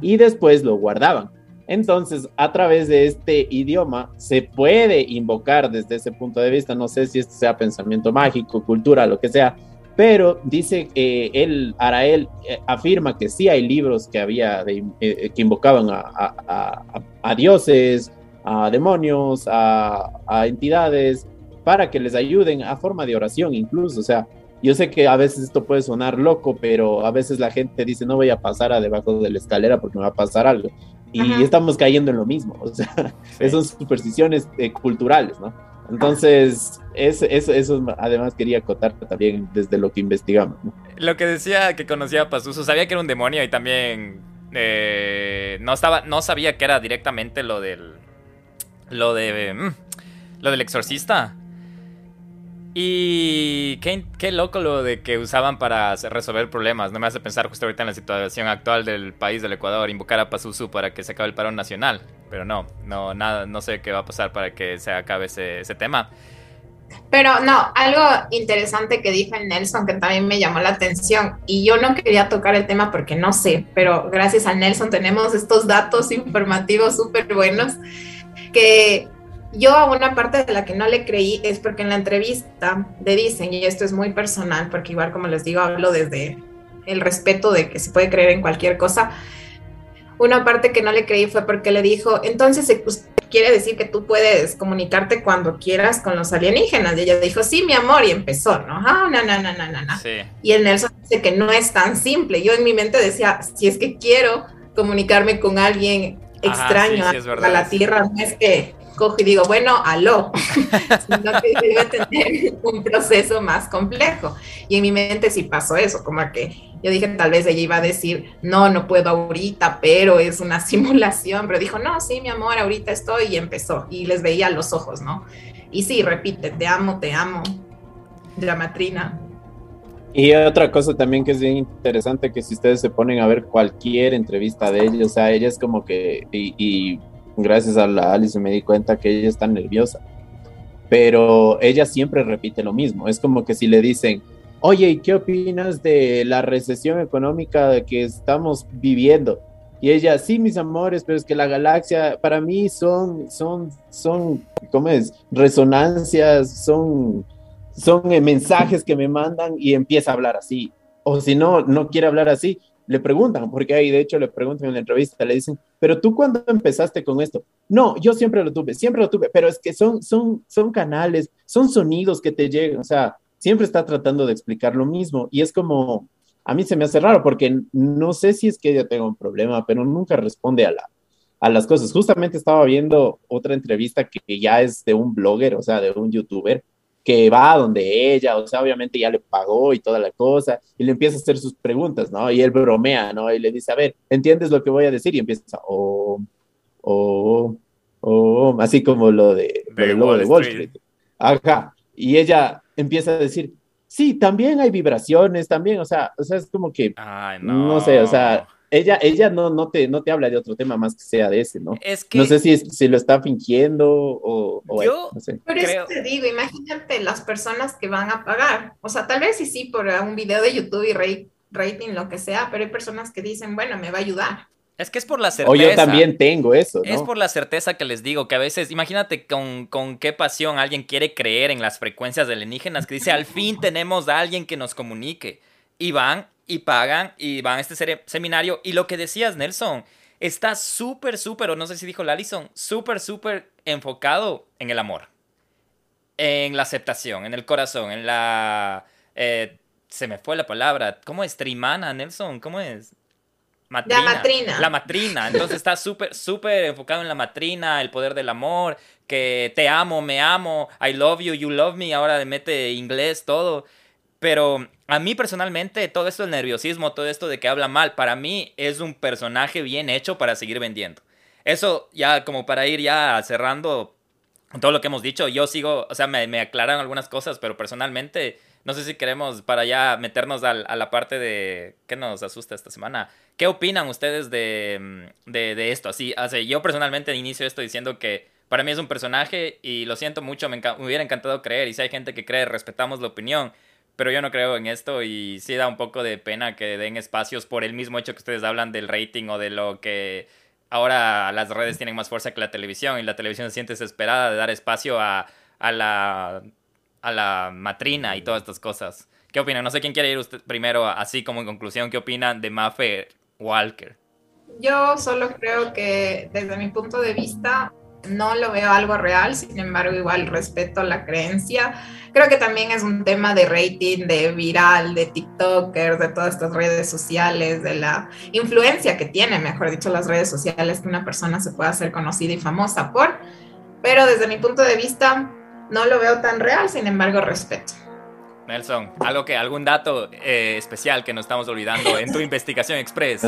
y después lo guardaban. Entonces, a través de este idioma se puede invocar desde ese punto de vista, no sé si este sea pensamiento mágico, cultura, lo que sea, pero dice que él, Arael, eh, afirma que sí hay libros que había, de- eh, que invocaban a, a- a- a dioses, a demonios, a, entidades, para que les ayuden a forma de oración incluso, o sea, yo sé que a veces esto puede sonar loco, pero a veces la gente dice, no voy a pasar a debajo de la escalera porque me va a pasar algo. Y Ajá. estamos cayendo en lo mismo, (laughs) o sea, son supersticiones eh, culturales, ¿no? Entonces, eso, eso, eso además quería acotar también desde lo que investigamos. Lo que decía que conocía a Pazuzu, sabía que era un demonio y también eh, no estaba, no sabía que era directamente lo del, lo de, mm, lo del exorcista. Y qué, qué loco lo de que usaban para resolver problemas. No me hace pensar justo ahorita en la situación actual del país del Ecuador, invocar a Pazuzu para que se acabe el parón nacional. Pero no, no, nada, no sé qué va a pasar para que se acabe ese, tema. Pero no, algo interesante que dijo el Nelson que también me llamó la atención y yo no quería tocar el tema porque no sé, pero gracias al Nelson tenemos estos datos informativos súper buenos que yo a una parte de la que no le creí es porque en la entrevista le dicen, y esto es muy personal porque igual como les digo hablo desde el respeto de que se puede creer en cualquier cosa, una parte que no le creí fue porque le dijo, entonces quiere decir que tú puedes comunicarte cuando quieras con los alienígenas. Y ella dijo, sí, mi amor, y empezó, ¿no? Ah, no, no, no, no, no, no. Sí. Y el Nelson dice que no es tan simple. Yo en mi mente decía, si es que quiero comunicarme con alguien Ajá, extraño sí, sí, es a la Tierra, no es que cojo y digo, bueno, aló, (laughs) sino que debe tener un proceso más complejo. Y en mi mente sí pasó eso, como que yo dije, tal vez ella iba a decir, no, no puedo ahorita, pero es una (laughs) simulación, pero dijo, no, sí, mi amor, ahorita estoy y empezó. Y les veía los ojos, ¿no? Y sí, repite, te amo, te amo, dramatrina. Y otra cosa también que es bien interesante, que si ustedes se ponen a ver cualquier entrevista de ella, o sea, ella es como que, y, y gracias a la Alice me di cuenta que ella está nerviosa, pero ella siempre repite lo mismo, es como que si le dicen, oye, ¿y qué opinas de la recesión económica que estamos viviendo? Y ella, sí, mis amores, pero es que la galaxia para mí son, son, son, ¿cómo es? Resonancias, son son mensajes que me mandan y empieza a hablar así. O si no, no quiere hablar así, le preguntan, porque ahí de hecho le preguntan en la entrevista, le dicen, pero tú cuándo empezaste con esto? No, yo siempre lo tuve, siempre lo tuve, pero es que son, son, son canales, son sonidos que te llegan, o sea, siempre está tratando de explicar lo mismo y es como, a mí se me hace raro porque no sé si es que ella tenga un problema, pero nunca responde a, la, a las cosas. Justamente estaba viendo otra entrevista que ya es de un blogger, o sea, de un youtuber, que va donde ella, o sea, obviamente ya le pagó y toda la cosa, y le empieza a hacer sus preguntas, ¿no? Y él bromea, ¿no? Y le dice, a ver, ¿entiendes lo que voy a decir? Y empieza, oh, oh, oh, así como lo de, De lo Wall de Wall Street. Street. Ajá. Y ella empieza a decir, sí, también hay vibraciones, también, o sea, o sea, es como que, Ay, no. no. sé, o sea, ella, ella no, no, te, no te habla de otro tema más que sea de ese, ¿no? Es que No sé si, si lo está fingiendo o, o Yo- no sé. Pero Creo- eso te digo, imagínate las personas que van a pagar. O sea, tal vez sí, sí, por un video de YouTube y rating, lo que sea, pero hay personas que dicen, bueno, me va a ayudar. es que es por la certeza. O yo también tengo eso, ¿no? Es por la certeza que les digo, que a veces, imagínate con, con qué pasión alguien quiere creer en las frecuencias alienígenas, que dice, al fin tenemos a alguien que nos comunique. Y van y pagan y van a este seminario. Y lo que decías, Nelson, está súper, súper, o no sé si dijo Lalison, súper, súper enfocado en el amor. En la aceptación, en el corazón, en la... eh, se me fue la palabra. ¿Cómo es? Trimana, Nelson. ¿Cómo es? La matrina. La matrina. Entonces está súper, súper enfocado en la matrina, el poder del amor, que te amo, me amo, I love you, you love me, ahora le mete inglés, todo. Pero a mí personalmente, todo esto del nerviosismo, todo esto de que habla mal, para mí es un personaje bien hecho para seguir vendiendo. Eso ya como para ir ya cerrando todo lo que hemos dicho, yo sigo, o sea, me, me aclaran algunas cosas, pero personalmente, no sé si queremos para ya meternos al- a, la parte de qué nos asusta esta semana. ¿Qué opinan ustedes de, mm, de, de esto? Así, así, yo personalmente inicio esto diciendo que para mí es un personaje y lo siento mucho, me, me hubiera encantado creer y si hay gente que cree, respetamos la opinión. Pero yo no creo en esto y sí da un poco de pena que den espacios por el mismo hecho que ustedes hablan del rating o de lo que ahora las redes tienen más fuerza que la televisión y la televisión se siente desesperada de dar espacio a, a la, a la matrina y todas estas cosas. ¿Qué opinan? No sé quién quiere ir usted primero, así como en conclusión, ¿qué opinan de Maffe Walker? Yo solo creo que desde mi punto de vista no lo veo algo real, sin embargo igual respeto la creencia. Creo que también es un tema de rating, de viral, de TikTokers, de todas estas redes sociales, de la influencia que tiene, mejor dicho, las redes sociales, que una persona se pueda hacer conocida y famosa por. Pero desde mi punto de vista no lo veo tan real, sin embargo respeto. Nelson, algo que, algún dato eh, especial que nos estamos olvidando en tu (laughs) investigación express.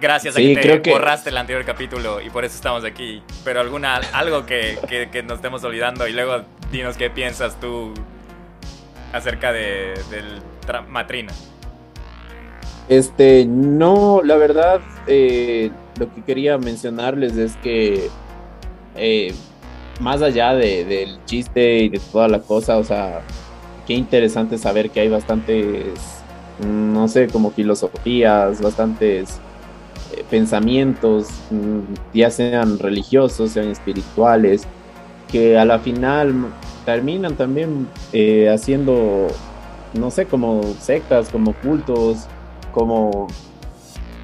Gracias a Sí, que te creo que- borraste el anterior capítulo y por eso estamos aquí. Pero alguna, algo que, que- que nos estemos olvidando y luego dinos qué piensas tú acerca de, del matrina. Este, no, la verdad, eh, lo que quería mencionarles es que eh, más allá de- del chiste y de toda la cosa, o sea, qué interesante saber que hay bastantes, no sé, como filosofías, bastantes pensamientos, mm, ya sean religiosos, sean espirituales, que a la final terminan también eh, haciendo, no sé, como sectas, como cultos, como,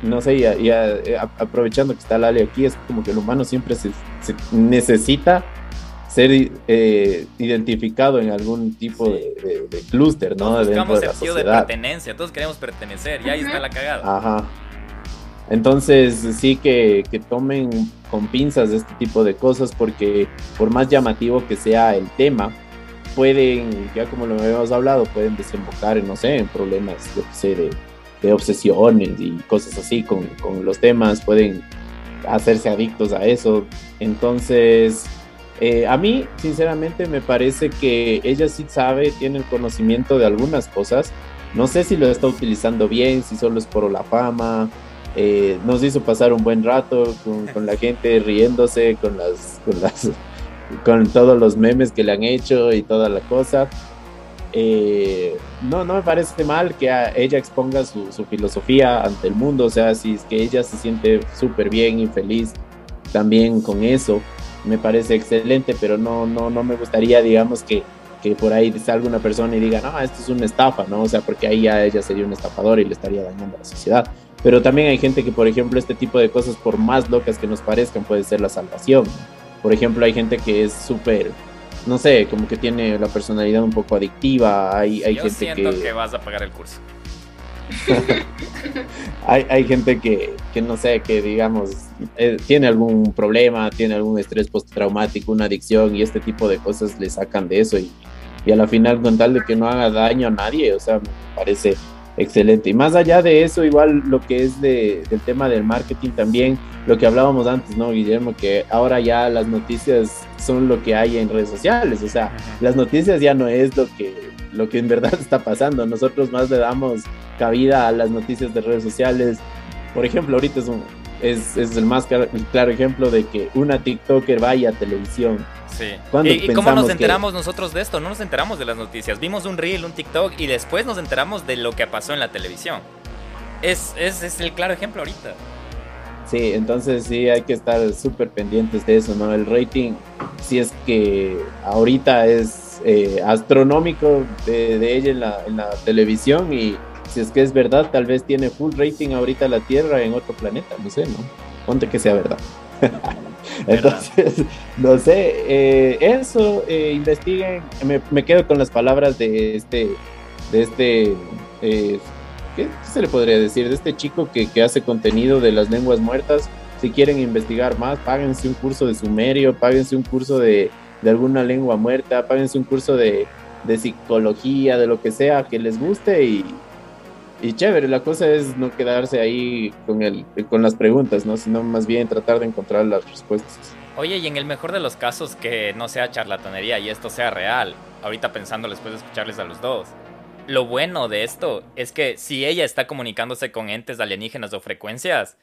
no sé, ya, ya, eh, aprovechando que está Lali aquí, es como que el humano siempre se, se necesita ser eh, identificado en algún tipo de, de- de clúster, ¿no? Todos buscamos de la sentido de sociedad. pertenencia, todos queremos pertenecer y ahí está la cagada. Ajá. Entonces sí que, que tomen con pinzas este tipo de cosas porque por más llamativo que sea el tema, pueden, ya como lo habíamos hablado, pueden desembocar en, no sé, en problemas, yo sé, de, de obsesiones y cosas así con, con los temas, pueden hacerse adictos a eso. Entonces, eh, a mí, sinceramente, me parece que ella sí sabe, tiene el conocimiento de algunas cosas. No sé si lo está utilizando bien, si solo es por la fama. Eh, nos hizo pasar un buen rato con, la gente riéndose, con las, (laughs) con todos los memes que le han hecho y toda la cosa. Eh, no, no me parece mal que ella exponga su, su, filosofía ante el mundo, o sea, si es que ella se siente súper bien y feliz también con eso, me parece excelente, pero no, no, no me gustaría, digamos, que, que por ahí salga una persona y diga, no, esto es una estafa, ¿no? O sea, porque ahí ya ella sería un estafador y le estaría dañando a la sociedad. Pero también hay gente que, por ejemplo, este tipo de cosas, por más locas que nos parezcan, puede ser la salvación. Por ejemplo, hay gente que es súper no sé, como que tiene la personalidad un poco adictiva. Hay, hay Yo gente siento que... que vas a pagar el curso. (laughs) hay, hay, gente que, que, no sé, que digamos, eh, tiene algún problema, tiene algún estrés postraumático, una adicción y este tipo de cosas le sacan de eso y, y a la final con tal de que no haga daño a nadie, o sea, me parece excelente. Y más allá de eso, igual lo que es de, del tema del marketing también, lo que hablábamos antes, ¿no, Guillermo? Que ahora ya las noticias son lo que hay en redes sociales, o sea, las noticias ya no es lo que, lo que en verdad (laughs) está pasando, nosotros más le damos cabida a las noticias de redes sociales. Por ejemplo, ahorita es, un, es, es el más claro, el claro ejemplo de que una TikToker vaya a televisión. Sí. ¿Y, ¿Y cómo nos enteramos que... nosotros de esto? No nos enteramos de las noticias. Vimos un reel, un TikTok y después nos enteramos de lo que pasó en la televisión. Es, es, es el claro ejemplo ahorita. Sí, entonces sí hay que estar súper pendientes de eso, ¿no? El rating, si es que ahorita es eh, astronómico de, de ella en la, en la televisión y si es que es verdad, tal vez tiene full rating ahorita la Tierra en otro planeta, no sé, ¿no? Ponte que sea verdad. (laughs) (laughs) Entonces, no sé, eh, eso, eh, investiguen, me, quedo con las palabras de este, de este, eh, ¿qué, ¿qué, se le podría decir? De este chico que, que, hace contenido de las lenguas muertas. Si quieren investigar más, páguense un curso de sumerio, páguense un curso de, de alguna lengua muerta, páguense un curso de, de psicología, de lo que sea que les guste y, y chévere, la cosa es no quedarse ahí con, el, con las preguntas, ¿no? Sino más bien tratar de encontrar las respuestas. Oye, y en el mejor de los casos que no sea charlatanería y esto sea real, ahorita pensando después de escucharles a los dos, lo bueno de esto es que si ella está comunicándose con entes alienígenas o frecuencias,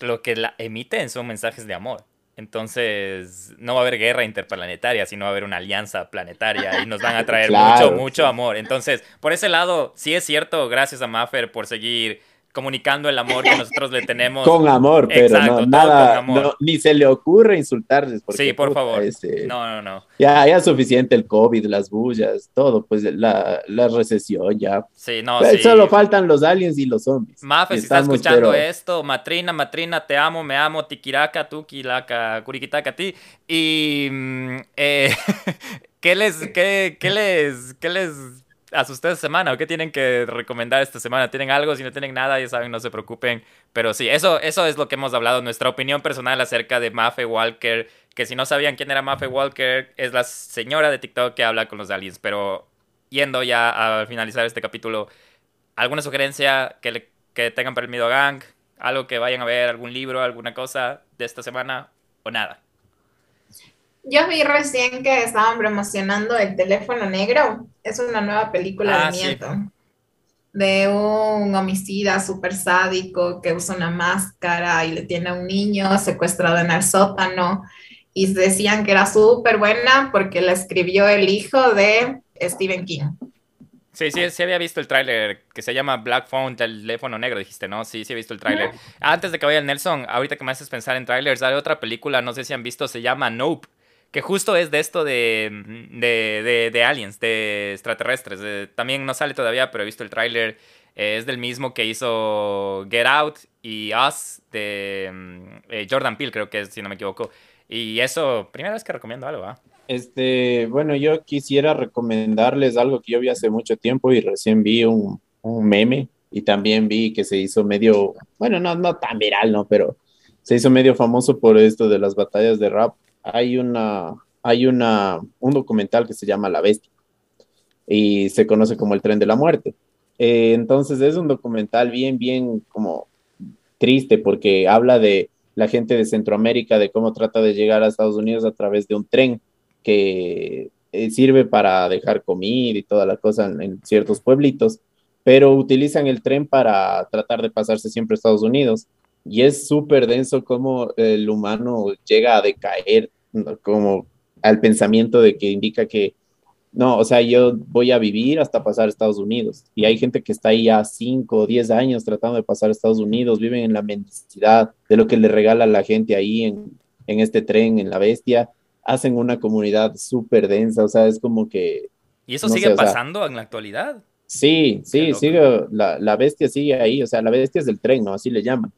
lo que la emiten son mensajes de amor. Entonces, no va a haber guerra interplanetaria, sino va a haber una alianza planetaria y nos van a (laughs) traer claro, mucho, mucho amor. Entonces, por ese lado, sí es cierto, gracias a Maffer por seguir comunicando el amor que nosotros le tenemos. Con amor, pero Exacto, no, nada, amor. No, ni se le ocurre insultarles. Porque, sí, por puta, favor. Ese, no, no, no. Ya, ya es suficiente el COVID, las bullas, todo, pues la, la recesión ya. Sí, no, pero sí. Solo faltan los aliens y los zombies. Mafe, si estás escuchando pero... esto, matrina, matrina, te amo, me amo, tikiraka, tukilaka, kurikitaka, ti. Y, mm, eh, (laughs) ¿qué les, qué, qué les, qué les asusté esta semana o qué tienen que recomendar esta semana. ¿Tienen algo? Si no tienen nada, ya saben, no se preocupen. Pero sí, eso, eso es lo que hemos hablado, nuestra opinión personal acerca de Mafe Walker, que si no sabían quién era Mafe Walker, es la señora de TikTok que habla con los aliens. Pero yendo ya a finalizar este capítulo, ¿alguna sugerencia que, le, que tengan el Mido Gang? ¿Algo que vayan a ver? ¿Algún libro? ¿Alguna cosa de esta semana? ¿O nada? Yo vi recién que estaban promocionando El teléfono negro. Es una nueva película ah, de miedo. Sí. De un homicida súper sádico que usa una máscara y le tiene a un niño secuestrado en el sótano. Y decían que era súper buena porque la escribió el hijo de Stephen King. Sí, sí, sí había visto el tráiler que se llama Black Phone, teléfono negro, dijiste, ¿no? Sí, sí he visto el tráiler. Antes de que vaya el Nelson, ahorita que me haces pensar en trailers, hay otra película, no sé si han visto, se llama Nope que justo es de esto de, de, de, de aliens, de extraterrestres. De, también no sale todavía, pero he visto el tráiler. Eh, es del mismo que hizo Get Out y Us de eh, Jordan Peele, creo que es, si no me equivoco. Y eso, primera vez que recomiendo algo, ¿ah? Este, bueno, yo quisiera recomendarles algo que yo vi hace mucho tiempo y recién vi un, un meme y también vi que se hizo medio, bueno, no, no tan viral, ¿no? Pero se hizo medio famoso por esto de las batallas de rap. Hay una, hay una, un documental que se llama La Bestia y se conoce como El Tren de la Muerte. Eh, entonces es un documental bien, bien como triste porque habla de la gente de Centroamérica, de cómo trata de llegar a Estados Unidos a través de un tren que eh, sirve para dejar comida y toda la cosa en, en ciertos pueblitos, pero utilizan el tren para tratar de pasarse siempre a Estados Unidos. Y es súper denso cómo el humano llega a decaer. Como al pensamiento de que indica que no, o sea, yo voy a vivir hasta pasar a Estados Unidos. Y hay gente que está ahí ya 5 o 10 años tratando de pasar a Estados Unidos, viven en la mendicidad de lo que le regala la gente ahí en, en este tren, en la bestia. Hacen una comunidad súper densa, o sea, es como que... ¿Y eso no sigue sé, o sea, pasando en la actualidad? Sí, sí, sigue, la, la bestia sigue ahí, o sea, la bestia es del tren, ¿no? Así le llaman.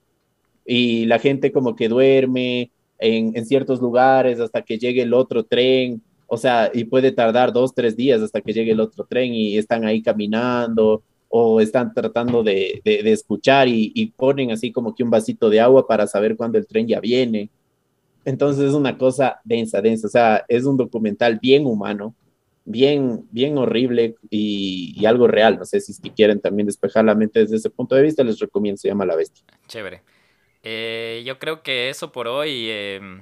Y la gente como que duerme en, en ciertos lugares hasta que llegue el otro tren, o sea, y puede tardar dos, tres días hasta que llegue el otro tren y están ahí caminando o están tratando de, de- de escuchar y, y ponen así como que un vasito de agua para saber cuándo el tren ya viene. Entonces es una cosa densa, densa, o sea, es un documental bien humano, bien, bien horrible y, y algo real. No sé si que quieren también despejar la mente desde ese punto de vista, les recomiendo, se llama La Bestia. Chévere. Eh, yo creo que eso por hoy. eh,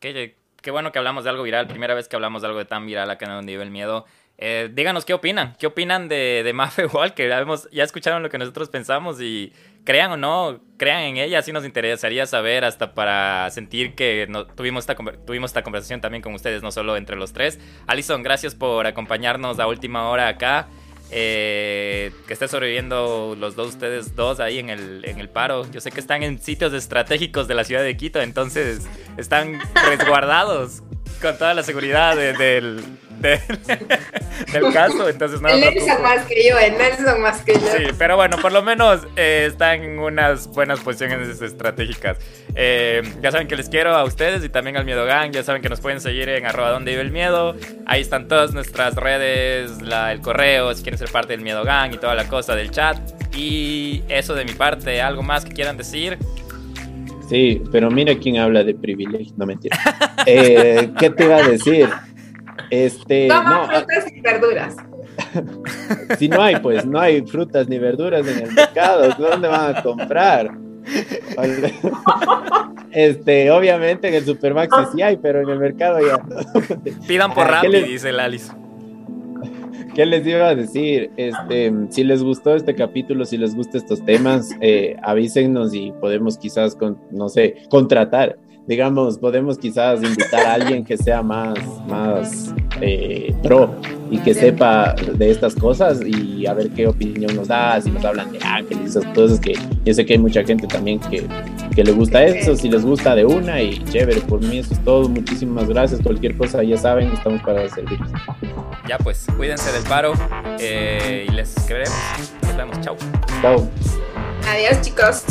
qué, qué bueno que hablamos de algo viral. Primera vez que hablamos de algo tan viral acá en Donde Vive el Miedo. Eh, díganos qué opinan. ¿Qué opinan de, de Mafe (laughs) Walker? Ya, hemos- ya escucharon lo que nosotros pensamos y crean o no, crean en ella. Así nos interesaría saber hasta para sentir que no- tuvimos, esta, tuvimos esta conversación también con ustedes, no solo entre los tres. Alison, gracias por acompañarnos a última hora acá. Eh, que esté sobreviviendo los dos, ustedes dos ahí en el, en el paro. Yo sé que están en sitios estratégicos de la ciudad de Quito, entonces están resguardados con toda la seguridad de- del, del, (laughs) del caso, entonces no me el Nelson preocupo. más que yo, el Nelson más que yo. Sí, pero bueno, por lo menos eh, están en unas buenas posiciones estratégicas. Eh, ya saben que les quiero a ustedes y también al Miedo Gang. Ya saben que nos pueden seguir en arroba donde vive el miedo. Ahí están todas nuestras redes, la, el correo, si quieren ser parte del Miedo Gang y toda la cosa del chat. Y eso de mi parte, algo más que quieran decir. Sí, pero mira quién habla de privilegio, no mentira. (laughs) Eh, ¿Qué te iba a decir? Este, Toma no, frutas y verduras. (laughs) si no hay, pues no hay frutas ni verduras en el mercado, ¿dónde van a comprar? (laughs) Este, obviamente en el Supermax sí hay, pero en el mercado ya. (laughs) Pidan por ¿Qué Rappi, les- dice el Alice. ¿Qué les iba a decir? Este, si les gustó este capítulo, si les gustan estos temas, eh, avísennos y podemos quizás, con, no sé, contratar. Digamos, podemos quizás invitar a alguien que sea más, más eh, pro y que sepa de estas cosas y a ver qué opinión nos da, si nos hablan de ángeles, esas cosas que yo sé que hay mucha gente también que, que le gusta eso, si les gusta de una y chévere, por mí eso es todo, muchísimas gracias, cualquier cosa ya saben, estamos para servirles. Ya pues, cuídense del paro eh, y les queremos. Nos vemos, chao. Chao. Adiós, chicos.